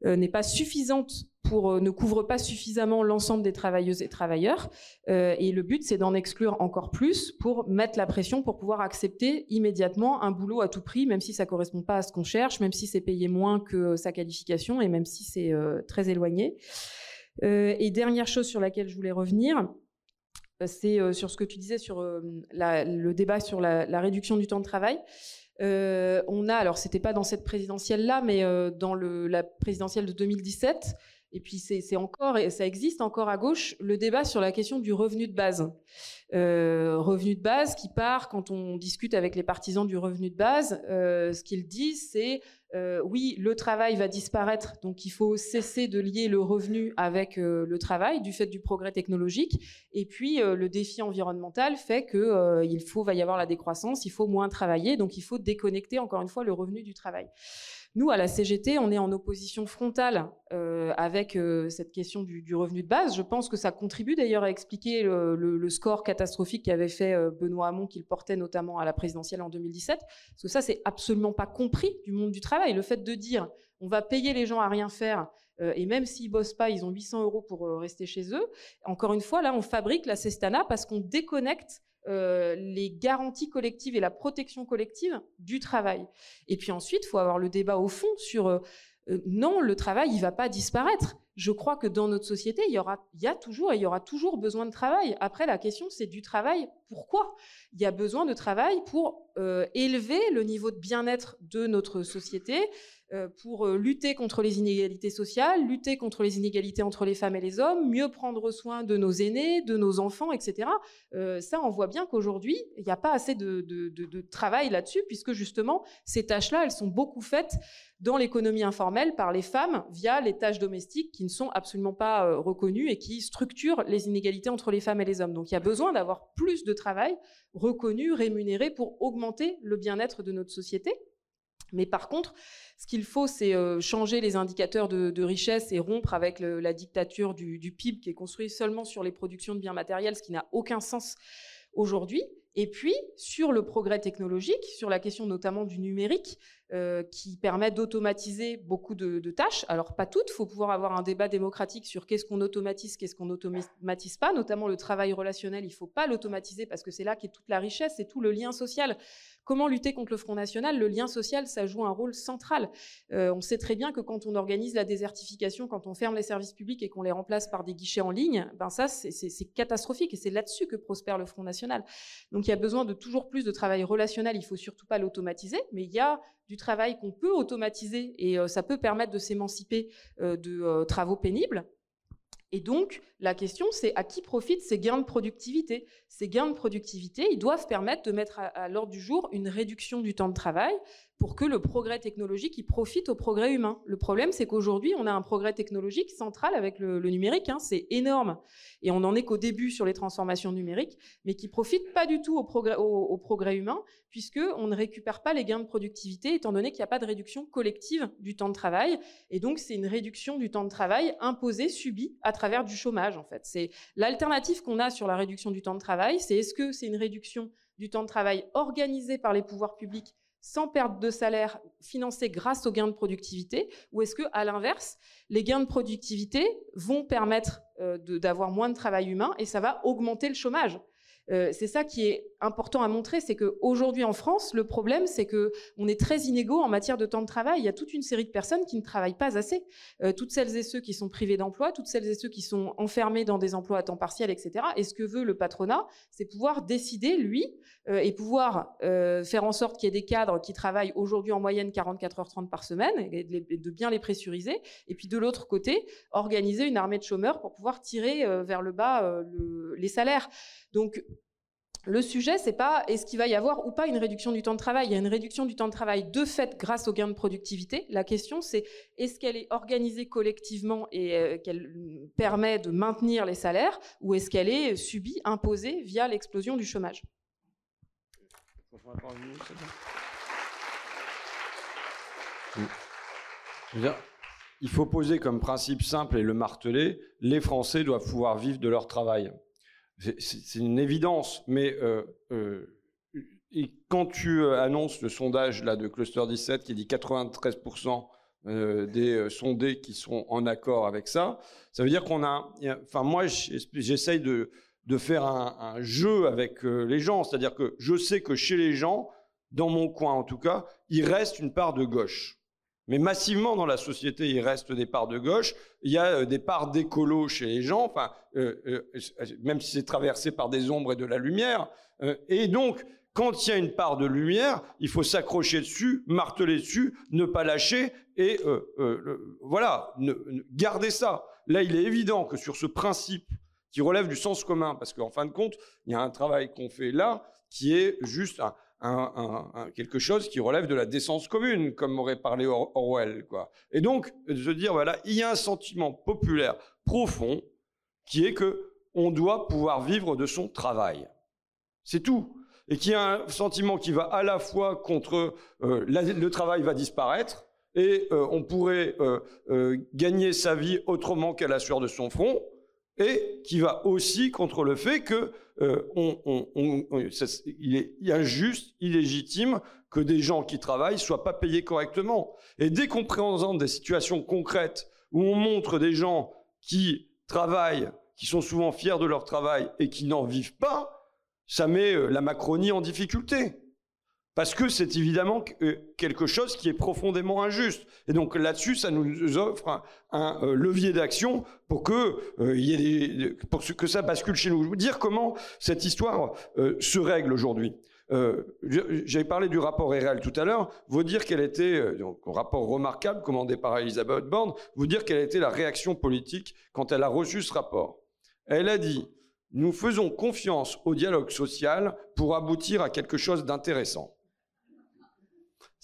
n'est pas suffisante pour euh, ne couvre pas suffisamment l'ensemble des travailleuses et travailleurs. Euh, et le but, c'est d'en exclure encore plus pour mettre la pression pour pouvoir accepter immédiatement un boulot à tout prix, même si ça correspond pas à ce qu'on cherche, même si c'est payé moins que sa qualification et même si c'est très éloigné. et dernière chose sur laquelle je voulais revenir, c'est sur ce que tu disais sur le débat sur la, réduction du temps de travail. Euh, on a, alors c'était pas dans cette présidentielle-là, mais euh, dans la présidentielle de 2017, et puis c'est encore, et ça existe encore à gauche, le débat sur la question du revenu de base. Euh, revenu de base qui part, quand on discute avec les partisans du revenu de base, ce qu'ils disent, c'est euh, oui, le travail va disparaître, donc il faut cesser de lier le revenu avec euh, le travail du fait du progrès technologique. Et puis euh, le défi environnemental fait que il faut va y avoir la décroissance, il faut moins travailler, donc il faut déconnecter encore une fois le revenu du travail. Nous, à la CGT, on est en opposition frontale euh, avec euh, cette question du, revenu de base. Je pense que ça contribue d'ailleurs à expliquer le, score catastrophique qu'avait fait euh, Benoît Hamon, qu'il portait notamment à la présidentielle en 2017. Parce que ça, c'est absolument pas compris du monde du travail. Le fait de dire on va payer les gens à rien faire, et même s'ils bossent pas, ils ont 800 euros pour rester chez eux. Encore une fois, là, on fabrique la cestana parce qu'on déconnecte euh, les garanties collectives et la protection collective du travail. Et puis ensuite, il faut avoir le débat au fond sur euh, euh, non, le travail, il va pas disparaître. Je crois que dans notre société, il y aura, il y a toujours et il y aura toujours besoin de travail. Après, la question, c'est du travail. Pourquoi? Il y a besoin de travail pour élever le niveau de bien-être de notre société, pour euh, lutter contre les inégalités sociales, lutter contre les inégalités entre les femmes et les hommes, mieux prendre soin de nos aînés, de nos enfants, etc. Euh, ça, on voit bien qu'aujourd'hui, il n'y a pas assez de, travail là-dessus, puisque justement, ces tâches-là, elles sont beaucoup faites dans l'économie informelle par les femmes via les tâches domestiques qui ne sont absolument pas reconnues et qui structurent les inégalités entre les femmes et les hommes. Donc il y a besoin d'avoir plus de travail reconnu, rémunéré pour augmenter le bien-être de notre société. Mais par contre, ce qu'il faut, c'est euh, changer les indicateurs de, richesse et rompre avec la dictature du, PIB qui est construit seulement sur les productions de biens matériels, ce qui n'a aucun sens aujourd'hui. Et puis, sur le progrès technologique, sur la question notamment du numérique, euh, qui permet d'automatiser beaucoup de, tâches. Alors, pas toutes, il faut pouvoir avoir un débat démocratique sur qu'est-ce qu'on automatise, qu'est-ce qu'on n'automatise pas, notamment le travail relationnel, il ne faut pas l'automatiser parce que c'est là qu'est toute la richesse et tout le lien social. Comment lutter contre le Front National? Le lien social, ça joue un rôle central. Euh, on sait très bien que quand on organise la désertification, quand on ferme les services publics et qu'on les remplace par des guichets en ligne, ben ça, c'est catastrophique et c'est là-dessus que prospère le Front National. Donc il y a besoin de toujours plus de travail relationnel. Il faut surtout pas l'automatiser, mais il y a du travail qu'on peut automatiser et euh, ça peut permettre de s'émanciper euh, de travaux pénibles. Et donc, la question, c'est à qui profitent ces gains de productivité? Ces gains de productivité, ils doivent permettre de mettre à, l'ordre du jour une réduction du temps de travail pour que le progrès technologique il profite au progrès humain. Le problème, c'est qu'aujourd'hui, on a un progrès technologique central avec le, numérique, hein, c'est énorme. Et on n'en est qu'au début sur les transformations numériques, mais qui profite pas du tout au progrès, humain, puisqu'on ne récupère pas les gains de productivité, étant donné qu'il n'y a pas de réduction collective du temps de travail. Et donc, c'est une réduction du temps de travail imposée, subie, à travers du chômage, en fait. C'est l'alternative qu'on a sur la réduction du temps de travail, c'est est-ce que c'est une réduction du temps de travail organisée par les pouvoirs publics sans perte de salaire, financée grâce aux gains de productivité, ou est-ce que, à l'inverse, les gains de productivité vont permettre euh, d'avoir moins de travail humain et ça va augmenter le chômage? Euh, c'est ça qui est important à montrer, c'est qu'aujourd'hui en France, le problème, c'est que on est très inégaux en matière de temps de travail. Il y a toute une série de personnes qui ne travaillent pas assez. Euh, toutes celles et ceux qui sont privés d'emploi, toutes celles et ceux qui sont enfermés dans des emplois à temps partiel, etc. Et ce que veut le patronat, c'est pouvoir décider, lui, euh, et pouvoir faire en sorte qu'il y ait des cadres qui travaillent aujourd'hui en moyenne 44 heures 30 par semaine, et de bien les pressuriser. Et puis de l'autre côté, organiser une armée de chômeurs pour pouvoir tirer vers le bas les salaires. Donc le sujet, c'est pas est-ce qu'il va y avoir ou pas une réduction du temps de travail. Il y a une réduction du temps de travail de fait grâce au gain de productivité. La question, c'est est-ce qu'elle est organisée collectivement et euh, qu'elle permet de maintenir les salaires ou est-ce qu'elle est subie, imposée via l'explosion du chômage? Il faut poser comme principe simple et le marteler, les Français doivent pouvoir vivre de leur travail c'est une évidence, mais euh, euh, quand tu euh, annonces le sondage là de Cluster 17 qui dit 93% des sondés qui sont en accord avec ça, ça veut dire qu'on a, enfin moi j'essaye de, de faire un, jeu avec les gens, c'est-à-dire que je sais que chez les gens, dans mon coin en tout cas, il reste une part de gauche. Mais massivement dans la société, il reste des parts de gauche. Il y a euh, des parts d'écolo chez les gens, enfin, euh, euh, même si c'est traversé par des ombres et de la lumière. et donc, quand il y a une part de lumière, il faut s'accrocher dessus, marteler dessus, ne pas lâcher et voilà, ne, garder ça. Là, il est évident que sur ce principe qui relève du sens commun, parce qu'en fin de compte, il y a un travail qu'on fait là qui est juste un, quelque chose qui relève de la décence commune, comme aurait parlé Orwell. Quoi. Et donc, de dire, voilà, il y a un sentiment populaire profond qui est que on doit pouvoir vivre de son travail. C'est tout. Et qui a un sentiment qui va à la fois contre euh, le travail va disparaître et euh, on pourrait euh, gagner sa vie autrement qu'à la sueur de son front, et qui va aussi contre le fait que euh, il est injuste, illégitime que des gens qui travaillent soient pas payés correctement. Et dès qu'on présente des situations concrètes où on montre des gens qui travaillent, qui sont souvent fiers de leur travail et qui n'en vivent pas, ça met euh, la Macronie en difficulté. Parce que c'est évidemment euh, quelque chose qui est profondément injuste. Et donc là-dessus, ça nous offre un, euh, levier d'action pour que euh, que ça bascule chez nous. Je vous dire comment cette histoire se règle aujourd'hui. J'avais parlé du rapport RL tout à l'heure. Vous dire quelle était un rapport remarquable commandé par Elisabeth Borne. Vous dire quelle était la réaction politique quand elle a reçu ce rapport. Elle a dit nous faisons confiance au dialogue social pour aboutir à quelque chose d'intéressant.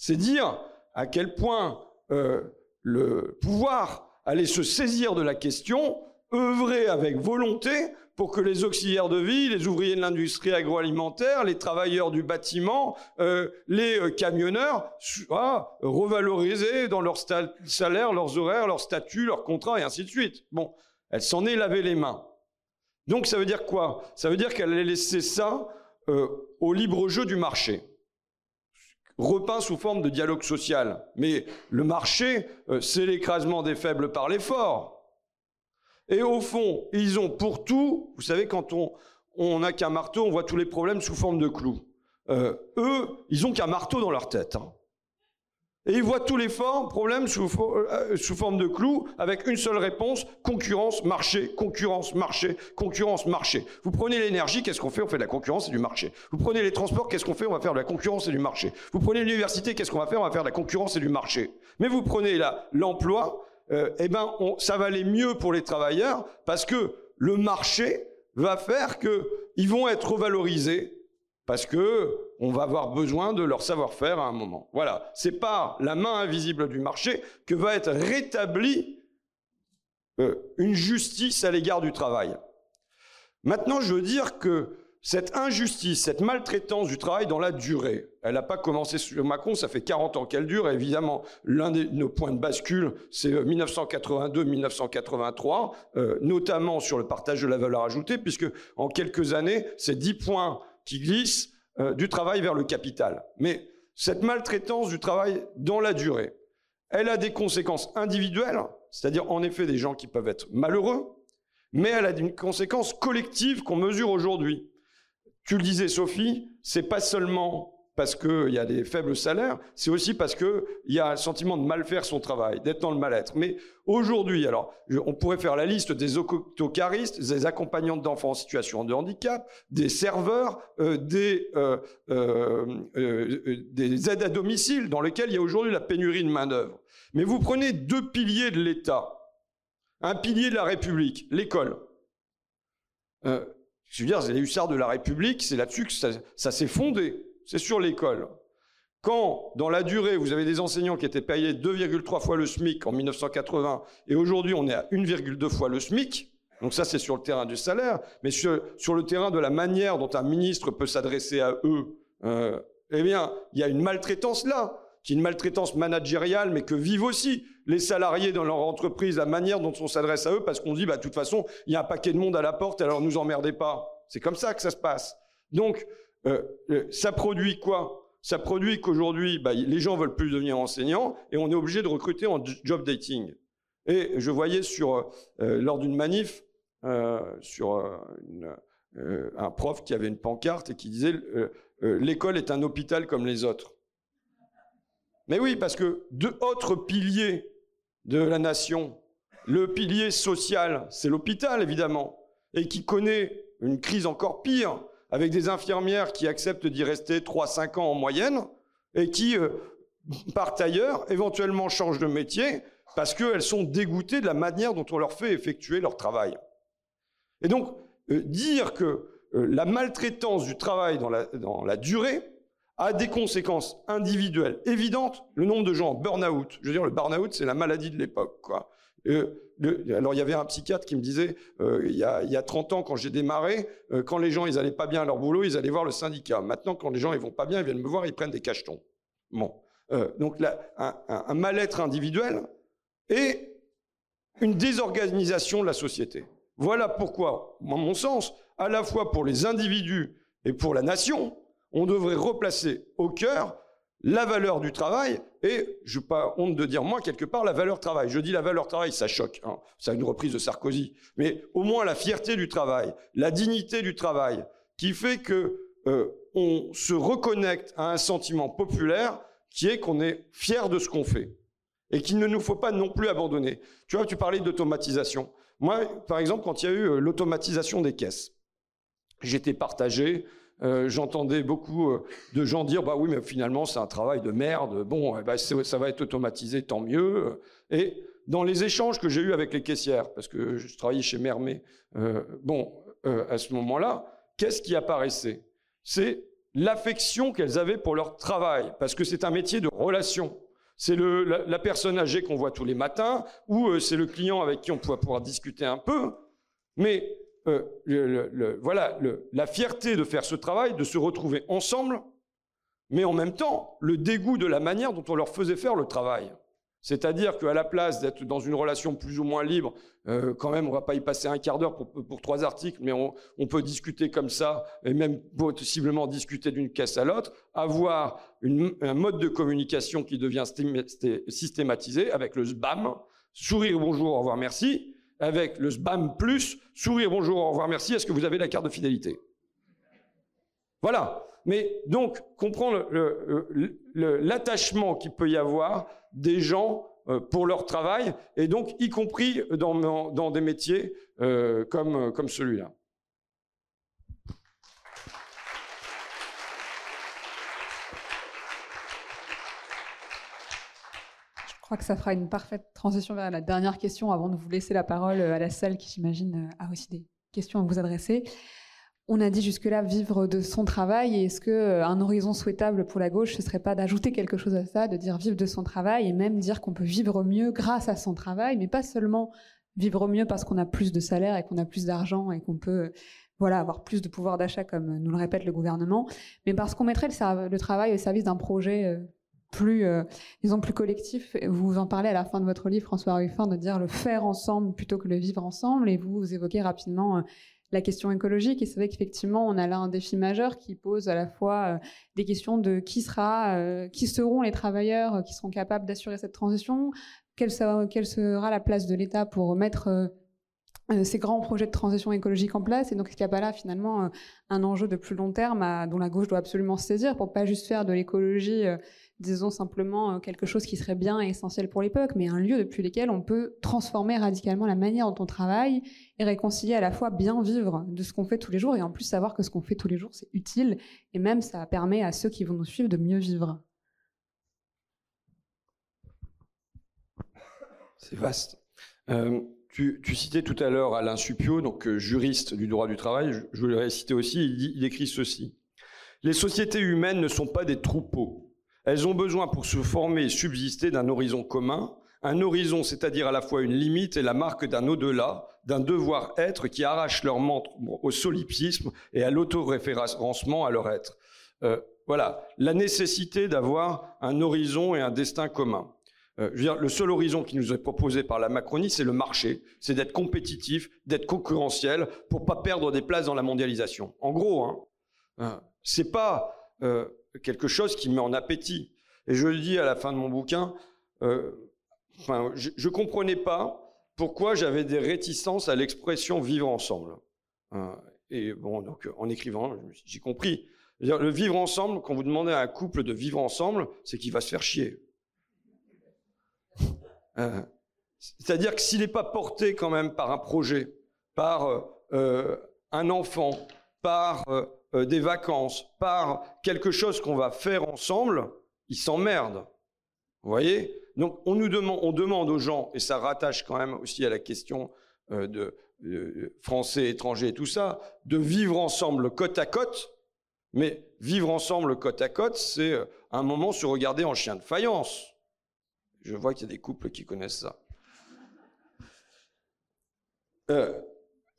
C'est dire à quel point euh, le pouvoir allait se saisir de la question, œuvrer avec volonté pour que les auxiliaires de vie, les ouvriers de l'industrie agroalimentaire, les travailleurs du bâtiment, euh, les euh, camionneurs soient revalorisés dans leur salaire, leurs horaires, leur statut, leurs contrats et ainsi de suite. Bon, elle s'en est lavé les mains. Donc ça veut dire quoi? Ça veut dire qu'elle a laissé ça au libre jeu du marché repeint sous forme de dialogue social. Mais le marché, euh, c'est l'écrasement des faibles par les forts. Et au fond, ils ont pour tout, vous savez, quand on n'a qu'un marteau, on voit tous les problèmes sous forme de clous. Euh, eux, ils ont qu'un marteau dans leur tête. Hein. Et ils voient tous les formes, problèmes sous, euh, sous, forme de clous, avec une seule réponse, concurrence, marché, concurrence, marché, concurrence, marché. Vous prenez l'énergie, qu'est-ce qu'on fait? On fait de la concurrence et du marché. Vous prenez les transports, qu'est-ce qu'on fait? On va faire de la concurrence et du marché. Vous prenez l'université, qu'est-ce qu'on va faire? On va faire de la concurrence et du marché. Mais vous prenez l'emploi, euh, eh ben, ça va aller mieux pour les travailleurs, parce que le marché va faire qu'ils vont être revalorisés parce que on va avoir besoin de leur savoir-faire à un moment. Voilà, c'est par la main invisible du marché que va être rétablie euh, une justice à l'égard du travail. Maintenant, je veux dire que cette injustice, cette maltraitance du travail dans la durée, elle n'a pas commencé sur Macron, ça fait 40 ans qu'elle dure. évidemment, l'un de nos points de bascule, c'est 1982-1983, euh, euh, notamment sur le partage de la valeur ajoutée, puisque en quelques années, ces 10 points qui glisse euh, du travail vers le capital. Mais cette maltraitance du travail dans la durée, elle a des conséquences individuelles, c'est-à-dire en effet des gens qui peuvent être malheureux, mais elle a une conséquence collective qu'on mesure aujourd'hui. tu le disais, Sophie, c'est pas seulement parce qu'il y a des faibles salaires, c'est aussi parce qu'il y a un sentiment de mal faire son travail, d'être dans le mal-être. Mais aujourd'hui, alors, on pourrait faire la liste des autocaristes, des accompagnantes d'enfants en situation de handicap, des serveurs, euh, des, euh, euh, des aides à domicile, dans lesquels il y a aujourd'hui la pénurie de main-d'œuvre. Mais vous prenez deux piliers de l'État, un pilier de la République, l'école. je veux dire, les hussards de la République, c'est là-dessus que ça s'est fondé c'est sur l'école. Quand, dans la durée, vous avez des enseignants qui étaient payés 2,3 fois le SMIC en 1980, et aujourd'hui on est à 1,2 fois le SMIC, donc ça c'est sur le terrain du salaire, mais sur, le terrain de la manière dont un ministre peut s'adresser à eux, euh, eh bien, il y a une maltraitance là, qui est une maltraitance managériale, mais que vivent aussi les salariés dans leur entreprise, la manière dont on s'adresse à eux, parce qu'on dit, bah, de toute façon, il y a un paquet de monde à la porte, alors nous emmerdez pas. C'est comme ça que ça se passe. Donc, ça produit quoi? Ça produit qu'aujourd'hui, bah, les gens veulent plus devenir enseignants et on est obligé de recruter en job dating. Et je voyais sur, euh, lors d'une manif sur un prof qui avait une pancarte et qui disait l'école est un hôpital comme les autres. Mais oui, parce que deux autres piliers de la nation, le pilier social, c'est l'hôpital évidemment, et qui connaît une crise encore pire, avec des infirmières qui acceptent d'y rester 3-5 ans en moyenne et qui euh, partent ailleurs, éventuellement changent de métier parce qu'elles sont dégoûtées de la manière dont on leur fait effectuer leur travail. Et donc, euh, dire que euh, la maltraitance du travail dans la, durée a des conséquences individuelles évidentes. Le nombre de gens en burn-out, je veux dire, le burn-out, c'est la maladie de l'époque. Quoi. Euh, alors il y avait un psychiatre qui me disait, euh, il, y a, il, y a, 30 ans quand j'ai démarré, euh, quand les gens ils allaient pas bien à leur boulot, ils allaient voir le syndicat. Maintenant quand les gens ils vont pas bien, ils viennent me voir, ils prennent des cachetons. Bon, donc là, un, mal-être individuel et une désorganisation de la société. Voilà pourquoi, à mon sens, à la fois pour les individus et pour la nation, on devrait replacer au cœur la valeur du travail et, je n'ai pas honte de dire moi, quelque part, la valeur travail. Je dis la valeur travail, ça choque. Hein. C'est une reprise de Sarkozy. Mais au moins la fierté du travail, la dignité du travail, qui fait que euh, on se reconnecte à un sentiment populaire qui est qu'on est fier de ce qu'on fait et qu'il ne nous faut pas non plus abandonner. Tu vois, tu parlais d'automatisation. Moi, par exemple, quand il y a eu euh, l'automatisation des caisses, j'étais partagé. Euh, j'entendais beaucoup euh, de gens dire bah oui mais finalement c'est un travail de merde. Bon eh ben, ça va être automatisé tant mieux. Et dans les échanges que j'ai eus avec les caissières parce que je travaillais chez Mermet euh, bon à ce moment-là qu'est-ce qui apparaissait? C'est l'affection qu'elles avaient pour leur travail parce que c'est un métier de relation. C'est la, la, personne âgée qu'on voit tous les matins ou c'est le client avec qui on peut pouvoir discuter un peu. Mais euh, voilà, la fierté de faire ce travail, de se retrouver ensemble, mais en même temps, le dégoût de la manière dont on leur faisait faire le travail. C'est-à-dire qu'à la place d'être dans une relation plus ou moins libre, euh, quand même, on va pas y passer un quart d'heure pour, trois articles, mais on, peut discuter comme ça, et même possiblement discuter d'une caisse à l'autre, avoir un mode de communication qui devient systématisé avec le SBAM, sourire, bonjour, au revoir, merci, avec le SBAM plus, sourire, bonjour, au revoir, merci, est-ce que vous avez la carte de fidélité? Voilà. Mais donc, comprendre l'attachement qu'il peut y avoir des gens euh, pour leur travail, et donc y compris dans, dans des métiers euh, comme, comme celui-là. Je crois que ça fera une parfaite transition vers la dernière question avant de vous laisser la parole à la salle qui, j'imagine, a aussi des questions à vous adresser. On a dit jusque-là vivre de son travail. Est-ce que euh, un horizon souhaitable pour la gauche, ce serait pas d'ajouter quelque chose à ça, de dire vivre de son travail et même dire qu'on peut vivre mieux grâce à son travail, mais pas seulement vivre mieux parce qu'on a plus de salaire et qu'on a plus d'argent et qu'on peut voilà, avoir plus de pouvoir d'achat, comme nous le répète le gouvernement, mais parce qu'on mettrait le, travail au service d'un projet euh, plus, euh, disons, plus collectif. Vous en parlez à la fin de votre livre, François Ruffin, de dire le faire ensemble plutôt que le vivre ensemble. Et vous, évoquez rapidement euh, la question écologique. Et c'est vrai qu'effectivement, on a là un défi majeur qui pose à la fois euh, des questions de qui sera, qui seront les travailleurs qui seront capables d'assurer cette transition, quelle sera, la place de l'État pour mettre euh, ces grands projets de transition écologique en place. Et donc, est-ce qu'il n'y a pas là, finalement, euh, un enjeu de plus long terme dont la gauche doit absolument saisir pour pas juste faire de l'écologie, euh, disons simplement quelque chose qui serait bien et essentiel pour l'époque, mais un lieu depuis lequel on peut transformer radicalement la manière dont on travaille et réconcilier à la fois bien vivre de ce qu'on fait tous les jours et en plus savoir que ce qu'on fait tous les jours, c'est utile et même ça permet à ceux qui vont nous suivre de mieux vivre. C'est vaste. Tu, citais tout à l'heure Alain Supio, donc euh, juriste du droit du travail. Je, je voulais citer aussi. Il écrit ceci Les sociétés humaines ne sont pas des troupeaux. Elles ont besoin pour se former et subsister d'un horizon commun, un horizon, c'est-à-dire à la fois une limite et la marque d'un au-delà, d'un devoir-être qui arrache leur membre au solipsisme et à l'autoréférencement à leur être. Euh, voilà, la nécessité d'avoir un horizon et un destin commun. Euh, je le seul horizon qui nous est proposé par la Macronie, c'est le marché, c'est d'être compétitif, d'être concurrentiel pour pas perdre des places dans la mondialisation. En gros, hein, euh, c'est pas quelque chose qui met en appétit. Et je le dis à la fin de mon bouquin, enfin, je, ne comprenais pas pourquoi j'avais des réticences à l'expression vivre ensemble. et bon, donc en écrivant, j'ai compris. le vivre ensemble, quand vous demandez à un couple de vivre ensemble, c'est qu'il va se faire chier. Euh, c'est-à-dire que s'il n'est pas porté quand même par un projet, par euh, euh, un enfant, par des vacances, par quelque chose qu'on va faire ensemble, il s'emmerde. Vous voyez? Donc on nous demande, on demande aux gens, et ça rattache quand même aussi à la question de, français, étrangers et tout ça, de vivre ensemble côte à côte. Mais vivre ensemble côte à côte, c'est un moment se regarder en chien de faïence. Je vois qu'il y a des couples qui connaissent ça. Euh,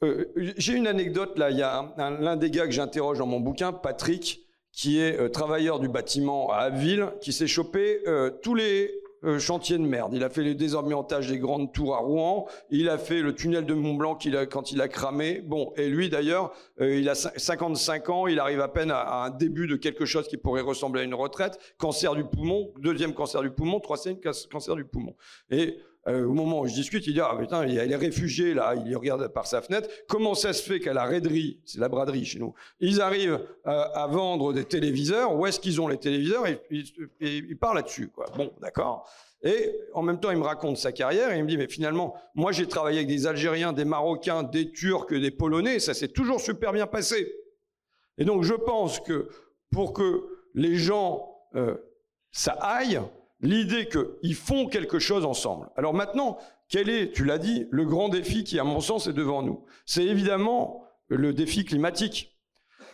euh, j'ai une anecdote là. Il y a l'un des gars que j'interroge dans mon bouquin, Patrick, qui est euh, travailleur du bâtiment à Abbeville, qui s'est chopé tous les euh, chantier de merde. Il a fait le désorientage des grandes tours à Rouen. Il a fait le tunnel de Mont Blanc quand il a cramé. Bon, et lui d'ailleurs, euh, il a 55 ans. Il arrive à peine à, un début de quelque chose qui pourrait ressembler à une retraite. Cancer du poumon, deuxième cancer du poumon, troisième cancer du poumon. Et euh, au moment où je discute, il dit ah putain, il est réfugié là, il regarde par sa fenêtre. Comment ça se fait qu'à la raiderie, c'est la braderie chez nous, ils arrivent à, vendre des téléviseurs? Où est-ce qu'ils ont les téléviseurs? Et il parle là-dessus quoi. Bon, d'accord. Et en même temps, il me raconte sa carrière et il me dit mais finalement, moi j'ai travaillé avec des Algériens, des Marocains, des Turcs, des Polonais, ça s'est toujours super bien passé. Et donc je pense que pour que les gens euh, ça aille, l'idée qu'ils font quelque chose ensemble. Alors maintenant, quel est, tu l'as dit, le grand défi qui, à mon sens, est devant nous? C'est évidemment le défi climatique.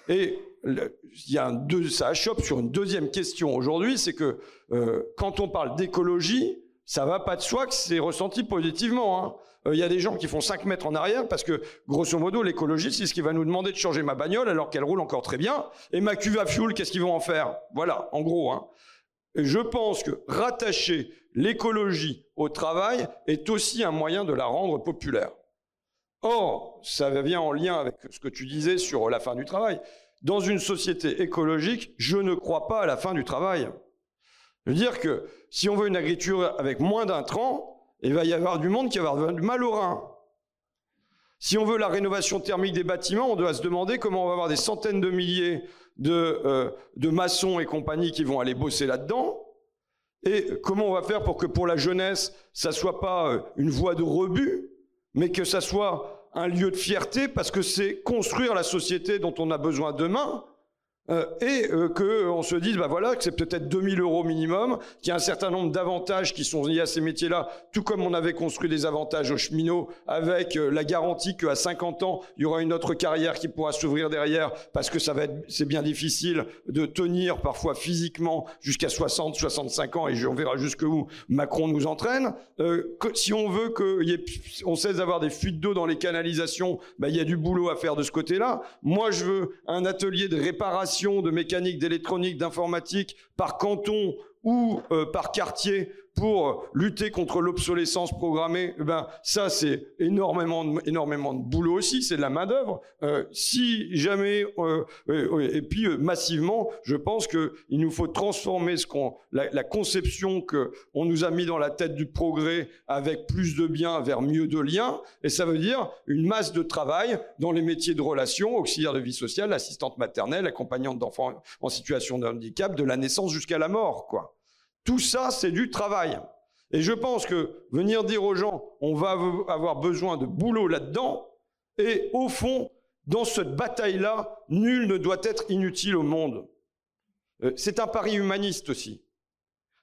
Et il y a ça achoppe sur une deuxième question aujourd'hui, c'est que euh, quand on parle d'écologie, ça va pas de soi que c'est ressenti positivement. Hein. Euh, il y a des gens qui font 5 mètres en arrière parce que, grosso modo, l'écologie, c'est ce qui va nous demander de changer ma bagnole alors qu'elle roule encore très bien. Et ma cuve à fuel, qu'est-ce qu'ils vont en faire? Voilà, en gros. Hein. Et je pense que rattacher l'écologie au travail est aussi un moyen de la rendre populaire. Or, ça vient en lien avec ce que tu disais sur la fin du travail. Dans une société écologique, je ne crois pas à la fin du travail. Je veux dire que si on veut une agriculture avec moins d'intrants, il va y avoir du monde qui va avoir du mal au rein. Si on veut la rénovation thermique des bâtiments, on doit se demander comment on va avoir des centaines de milliers de, euh, de maçons et compagnie qui vont aller bosser là-dedans. Et comment on va faire pour que pour la jeunesse, ça soit pas euh, une voie de rebut, mais que ça soit un lieu de fierté parce que c'est construire la société dont on a besoin demain euh, et euh, qu'on se dise, bah voilà, que c'est peut-être 2000 euros minimum, qu'il y a un certain nombre d'avantages qui sont liés à ces métiers-là, tout comme on avait construit des avantages aux cheminots, avec euh, la garantie qu'à 50 ans, il y aura une autre carrière qui pourra s'ouvrir derrière, parce que ça va être, c'est bien difficile de tenir parfois physiquement jusqu'à 60, 65 ans, et on verra jusqu'où Macron nous entraîne. Euh, que, si on veut qu'on cesse d'avoir des fuites d'eau dans les canalisations, bah, il y a du boulot à faire de ce côté-là. Moi, je veux un atelier de réparation de mécanique, d'électronique, d'informatique par canton ou euh, par quartier pour lutter contre l'obsolescence programmée, eh ben ça c'est énormément de, énormément de boulot aussi, c'est de la main d'œuvre. Euh, si jamais euh, et puis euh, massivement, je pense que il nous faut transformer ce qu'on la, conception que on nous a mis dans la tête du progrès avec plus de biens vers mieux de liens, et ça veut dire une masse de travail dans les métiers de relations, auxiliaire de vie sociale, assistante maternelle, accompagnante d'enfants en situation de handicap, de la naissance jusqu'à la mort, quoi. Tout ça, c'est du travail. Et je pense que venir dire aux gens, on va avoir besoin de boulot là-dedans, et au fond, dans cette bataille-là, nul ne doit être inutile au monde. Euh, c'est un pari humaniste aussi.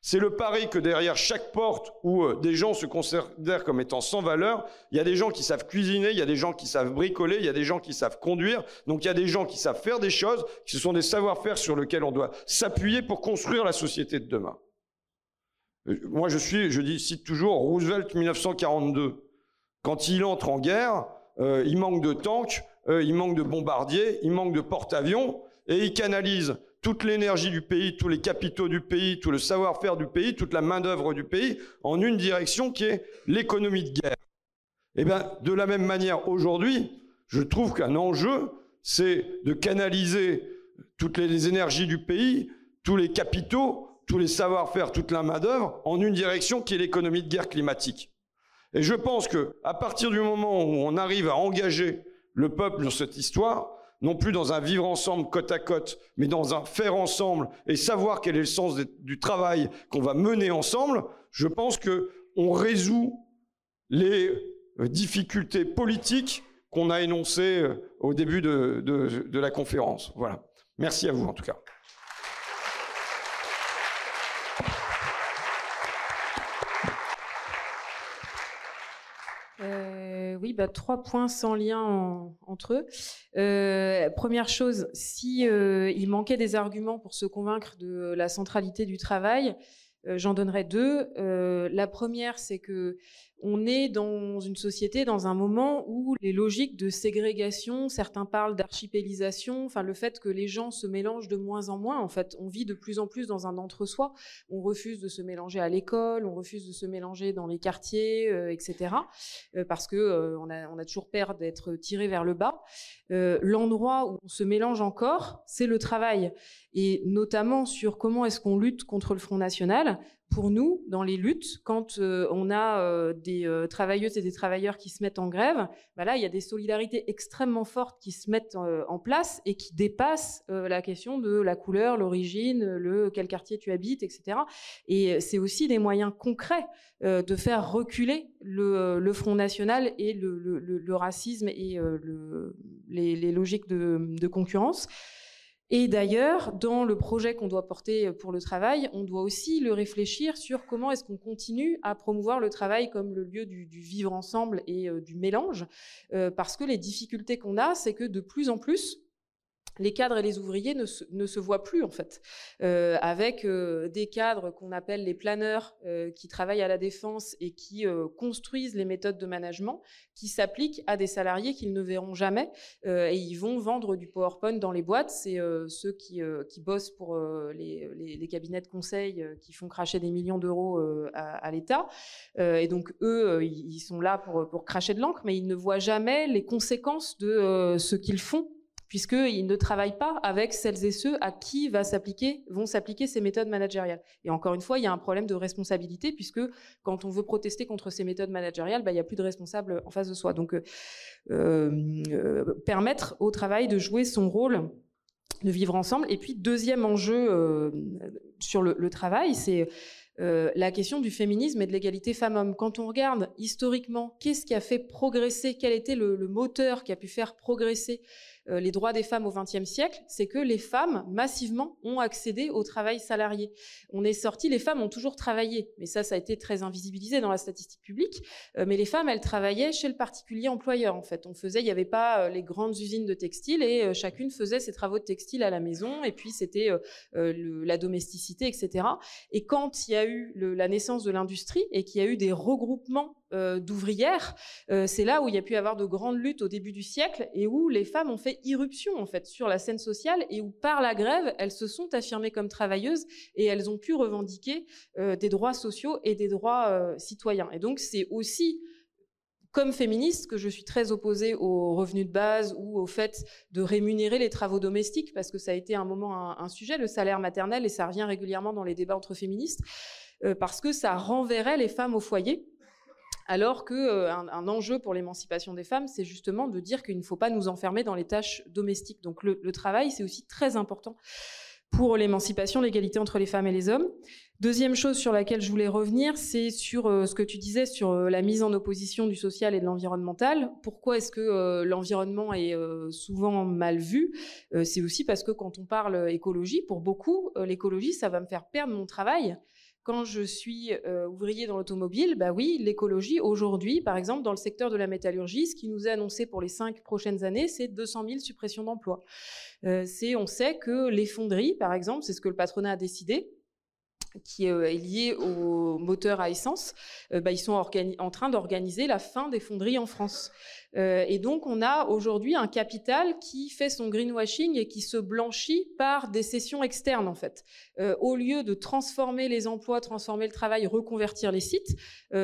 C'est le pari que derrière chaque porte où euh, des gens se considèrent comme étant sans valeur, il y a des gens qui savent cuisiner, il y a des gens qui savent bricoler, il y a des gens qui savent conduire, donc il y a des gens qui savent faire des choses, ce sont des savoir-faire sur lesquels on doit s'appuyer pour construire la société de demain. Euh, moi, je suis, je cite toujours Roosevelt 1942. Quand il entre en guerre, euh, il manque de tanks, euh, il manque de bombardiers, il manque de porte-avions, et il canalise toute l'énergie du pays, tous les capitaux du pays, tout le savoir-faire du pays, toute la main-d'œuvre du pays en une direction qui est l'économie de guerre. Eh bien, de la même manière, aujourd'hui, je trouve qu'un enjeu, c'est de canaliser toutes les énergies du pays, tous les capitaux tous les savoir-faire, toute la main-d'œuvre en une direction qui est l'économie de guerre climatique. Et je pense que à partir du moment où on arrive à engager le peuple dans cette histoire, non plus dans un vivre ensemble côte à côte, mais dans un faire ensemble et savoir quel est le sens du travail qu'on va mener ensemble, je pense que on résout les euh, difficultés politiques qu'on a énoncées euh, au début de, de la conférence. Voilà. Merci à vous en tout cas. Bah, trois points sans lien entre eux. Euh, première chose, si euh, il manquait des arguments pour se convaincre de la centralité du travail, euh, j'en donnerai deux. la première, c'est que on est dans une société, dans un moment où les logiques de ségrégation, certains parlent d'archipélisation, enfin le fait que les gens se mélangent de moins en moins, en fait, on vit de plus en plus dans un entre-soi, on refuse de se mélanger à l'école, on refuse de se mélanger dans les quartiers, euh, etc., euh, parce que euh, on, a, a, toujours peur d'être tiré vers le bas. L'endroit où on se mélange encore, c'est le travail, et notamment sur comment est-ce qu'on lutte contre le Front National pour nous dans les luttes, quand euh, on a euh, des euh, travailleuses et des travailleurs qui se mettent en grève, bah là, il y a des solidarités extrêmement fortes qui se mettent en place et qui dépassent la question de la couleur, l'origine, le quel quartier tu habites, etc. Et c'est aussi des moyens concrets de faire reculer le, Front National et le, racisme et les, logiques de concurrence. Et d'ailleurs, dans le projet qu'on doit porter pour le travail, on doit aussi le réfléchir sur comment est-ce qu'on continue à promouvoir le travail comme le lieu du, vivre ensemble et euh, du mélange, euh, parce que les difficultés qu'on a, c'est que de plus en plus, les cadres et les ouvriers ne se, ne se voient plus en fait, euh, avec euh, des cadres qu'on appelle les planeurs euh, qui travaillent à la défense et qui euh, construisent les méthodes de management qui s'appliquent à des salariés qu'ils ne verront jamais. Euh, et ils vont vendre du PowerPoint dans les boîtes. C'est ceux qui, qui bossent pour les, les, les, cabinets de conseil qui font cracher des millions d'euros à, à l'État. Et donc eux ils sont là pour, pour cracher de l'encre, mais ils ne voient jamais les conséquences de ce qu'ils font puisqu'ils ne travaillent pas avec celles et ceux à qui va s'appliquer, vont s'appliquer ces méthodes managériales. Et encore une fois, il y a un problème de responsabilité, puisque quand on veut protester contre ces méthodes managériales, bah, il n'y a plus de responsable en face de soi. Donc, euh, euh, permettre au travail de jouer son rôle de vivre ensemble. Et puis, deuxième enjeu euh, sur le, travail, c'est la question du féminisme et de l'égalité femmes-hommes. Quand on regarde historiquement, qu'est-ce qui a fait progresser, quel était le, moteur qui a pu faire progresser les droits des femmes au XXe siècle, c'est que les femmes massivement ont accédé au travail salarié. On est sorti, les femmes ont toujours travaillé, mais ça, ça a été très invisibilisé dans la statistique publique. Euh, mais les femmes, elles travaillaient chez le particulier employeur. En fait, on faisait, il n'y avait pas euh, les grandes usines de textile et chacune faisait ses travaux de textile à la maison. Et puis c'était la domesticité, etc. Et quand il y a eu la naissance de l'industrie et qu'il y a eu des regroupements euh, d'ouvrières, euh, c'est là où il y a pu avoir de grandes luttes au début du siècle et où les femmes ont fait irruption en fait sur la scène sociale et où par la grève elles se sont affirmées comme travailleuses et elles ont pu revendiquer des droits sociaux et des droits citoyens. Et donc c'est aussi comme féministe que je suis très opposée aux revenus de base ou au fait de rémunérer les travaux domestiques, parce que ça a été un moment un, sujet, le salaire maternel, et ça revient régulièrement dans les débats entre féministes, euh, parce que ça renverrait les femmes au foyer. Alors que euh, enjeu pour l'émancipation des femmes, c'est justement de dire qu'il ne faut pas nous enfermer dans les tâches domestiques. Donc le, travail, c'est aussi très important pour l'émancipation, l'égalité entre les femmes et les hommes. Deuxième chose sur laquelle je voulais revenir, c'est sur euh, ce que tu disais sur euh, la mise en opposition du social et de l'environnemental. Pourquoi est-ce que l'environnement est souvent mal vu? C'est aussi parce que quand on parle écologie, pour beaucoup, l'écologie, ça va me faire perdre mon travail. Quand je suis ouvrier dans l'automobile, bah oui, l'écologie aujourd'hui, par exemple, dans le secteur de la métallurgie, ce qui nous est annoncé pour les cinq prochaines années, c'est 200 000 suppressions d'emplois. c'est, on sait que les fonderies, par exemple, c'est ce que le patronat a décidé, qui euh, est lié au moteur à essence, euh, bah, ils sont en train d'organiser la fin des fonderies en France. Euh, et donc, on a aujourd'hui un capital qui fait son greenwashing et qui se blanchit par des cessions externes, en fait. au lieu de transformer les emplois, transformer le travail, reconvertir les sites,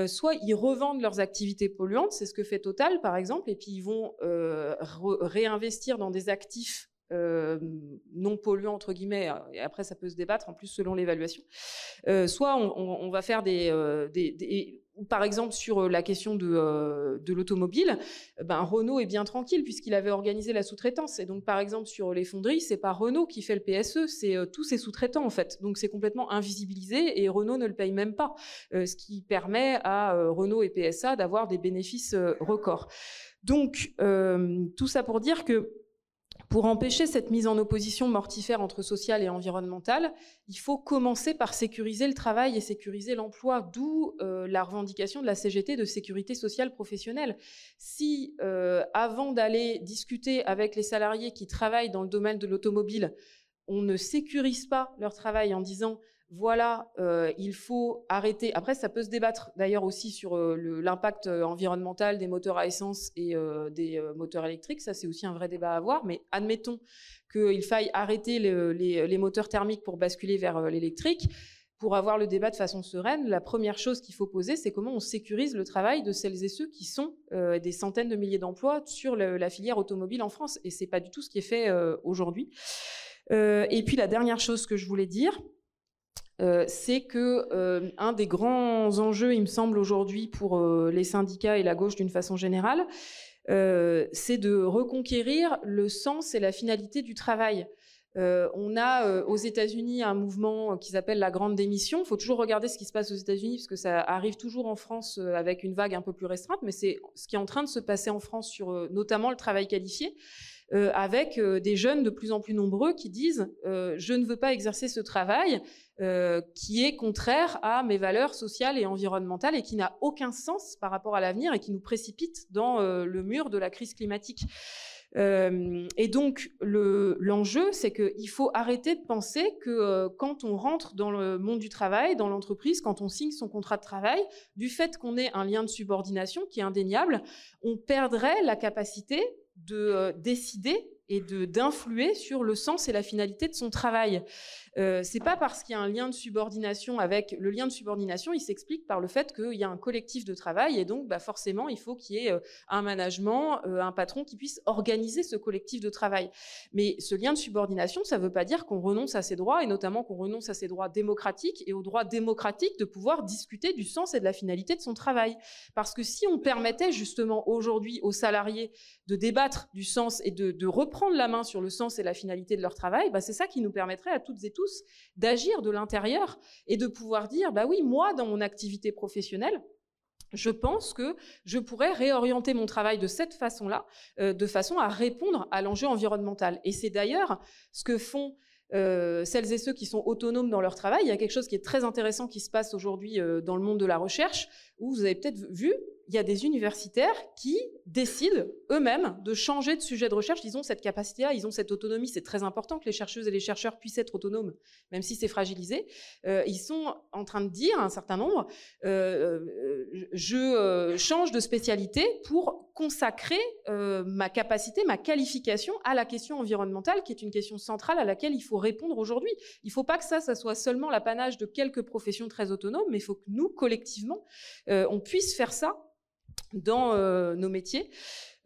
soit ils revendent leurs activités polluantes, c'est ce que fait Total, par exemple, et puis ils vont réinvestir dans des actifs euh, non polluants entre guillemets, euh, et après ça peut se débattre en plus selon l'évaluation. Euh, soit on, va faire des, des, par exemple sur la question de, de l'automobile, ben Renault est bien tranquille puisqu'il avait organisé la sous-traitance. Et donc par exemple sur les fonderies, c'est pas Renault qui fait le PSE, c'est tous ses sous-traitants en fait. Donc c'est complètement invisibilisé et Renault ne le paye même pas, ce qui permet à Renault et PSA d'avoir des bénéfices records. Donc tout ça pour dire que pour empêcher cette mise en opposition mortifère entre social et environnemental, il faut commencer par sécuriser le travail et sécuriser l'emploi, d'où euh, la revendication de la CGT de sécurité sociale professionnelle. Si, euh, avant d'aller discuter avec les salariés qui travaillent dans le domaine de l'automobile, on ne sécurise pas leur travail en disant voilà, euh, il faut arrêter. Après, ça peut se débattre d'ailleurs aussi sur euh, l'impact euh, environnemental des moteurs à essence et des moteurs électriques. Ça, c'est aussi un vrai débat à avoir. Mais admettons qu'il faille arrêter les, moteurs thermiques pour basculer vers l'électrique. Pour avoir le débat de façon sereine, la première chose qu'il faut poser, c'est comment on sécurise le travail de celles et ceux qui sont des centaines de milliers d'emplois sur la filière automobile en France. Et c'est pas du tout ce qui est fait aujourd'hui. et puis la dernière chose que je voulais dire, euh, c'est que euh, un des grands enjeux, il me semble aujourd'hui pour euh, les syndicats et la gauche d'une façon générale, c'est de reconquérir le sens et la finalité du travail. on a aux États-Unis un mouvement qui s'appelle la grande démission. Il faut toujours regarder ce qui se passe aux États-Unis parce que ça arrive toujours en France avec une vague un peu plus restreinte, mais c'est ce qui est en train de se passer en France sur notamment le travail qualifié. Euh, avec euh, des jeunes de plus en plus nombreux qui disent euh, je ne veux pas exercer ce travail qui est contraire à mes valeurs sociales et environnementales et qui n'a aucun sens par rapport à l'avenir et qui nous précipite dans le mur de la crise climatique. et donc l'enjeu, c'est qu'il faut arrêter de penser que quand on rentre dans le monde du travail, dans l'entreprise, quand on signe son contrat de travail, du fait qu'on ait un lien de subordination qui est indéniable, on perdrait la capacité de euh, décider et de d'influer sur le sens et la finalité de son travail. Euh, c'est pas parce qu'il y a un lien de subordination avec le lien de subordination, il s'explique par le fait qu'il y a un collectif de travail et donc bah, forcément il faut qu'il y ait euh, un management, euh, un patron qui puisse organiser ce collectif de travail. Mais ce lien de subordination, ça ne veut pas dire qu'on renonce à ses droits et notamment qu'on renonce à ses droits démocratiques et au droit démocratique de pouvoir discuter du sens et de la finalité de son travail. Parce que si on permettait justement aujourd'hui aux salariés de débattre du sens et de, reprendre la main sur le sens et la finalité de leur travail, bah, c'est ça qui nous permettrait à toutes et tous d'agir de l'intérieur et de pouvoir dire, bah oui, moi, dans mon activité professionnelle, je pense que je pourrais réorienter mon travail de cette façon-là, euh, de façon à répondre à l'enjeu environnemental. Et c'est d'ailleurs ce que font euh, celles et ceux qui sont autonomes dans leur travail. Il y a quelque chose qui est très intéressant qui se passe aujourd'hui euh, dans le monde de la recherche, où vous avez peut-être vu, il y a des universitaires qui décident eux-mêmes de changer de sujet de recherche. Ils ont cette capacité-là, ils ont cette autonomie. C'est très important que les chercheuses et les chercheurs puissent être autonomes, même si c'est fragilisé. Euh, ils sont en train de dire, un certain nombre, euh, euh, je change de spécialité pour consacrer ma capacité, ma qualification à la question environnementale, qui est une question centrale à laquelle il faut répondre aujourd'hui. Il ne faut pas que ça, ça soit seulement l'apanage de quelques professions très autonomes, mais il faut que nous, collectivement, on puisse faire ça dans euh, nos métiers.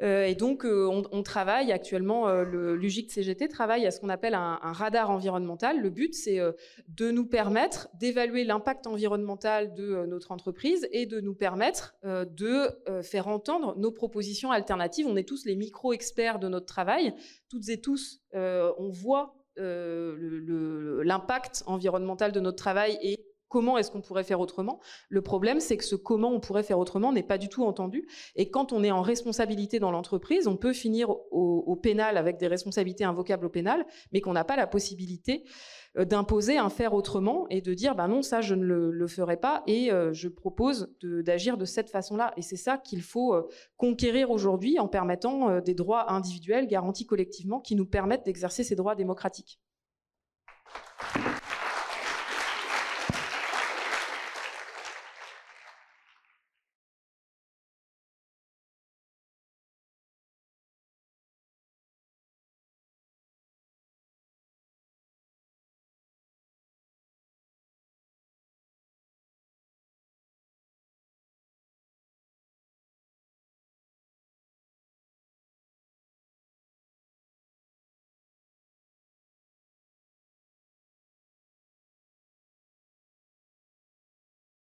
Euh, et donc, euh, on, travaille actuellement, l'UGIC CGT travaille à ce qu'on appelle un, radar environnemental. Le but, c'est de nous permettre d'évaluer l'impact environnemental de notre entreprise et de nous permettre de faire entendre nos propositions alternatives. On est tous les micro-experts de notre travail. Toutes et tous, on voit l'impact environnemental de notre travail et comment est-ce qu'on pourrait faire autrement. Le problème, c'est que ce comment on pourrait faire autrement n'est pas du tout entendu. Et quand on est en responsabilité dans l'entreprise, on peut finir au, pénal avec des responsabilités invocables au pénal, mais qu'on n'a pas la possibilité euh, d'imposer un faire autrement et de dire, bah non, ça, je ne le, ferai pas et euh, je propose d'agir de, cette façon-là. Et c'est ça qu'il faut euh, conquérir aujourd'hui en permettant des droits individuels garantis collectivement qui nous permettent d'exercer ces droits démocratiques.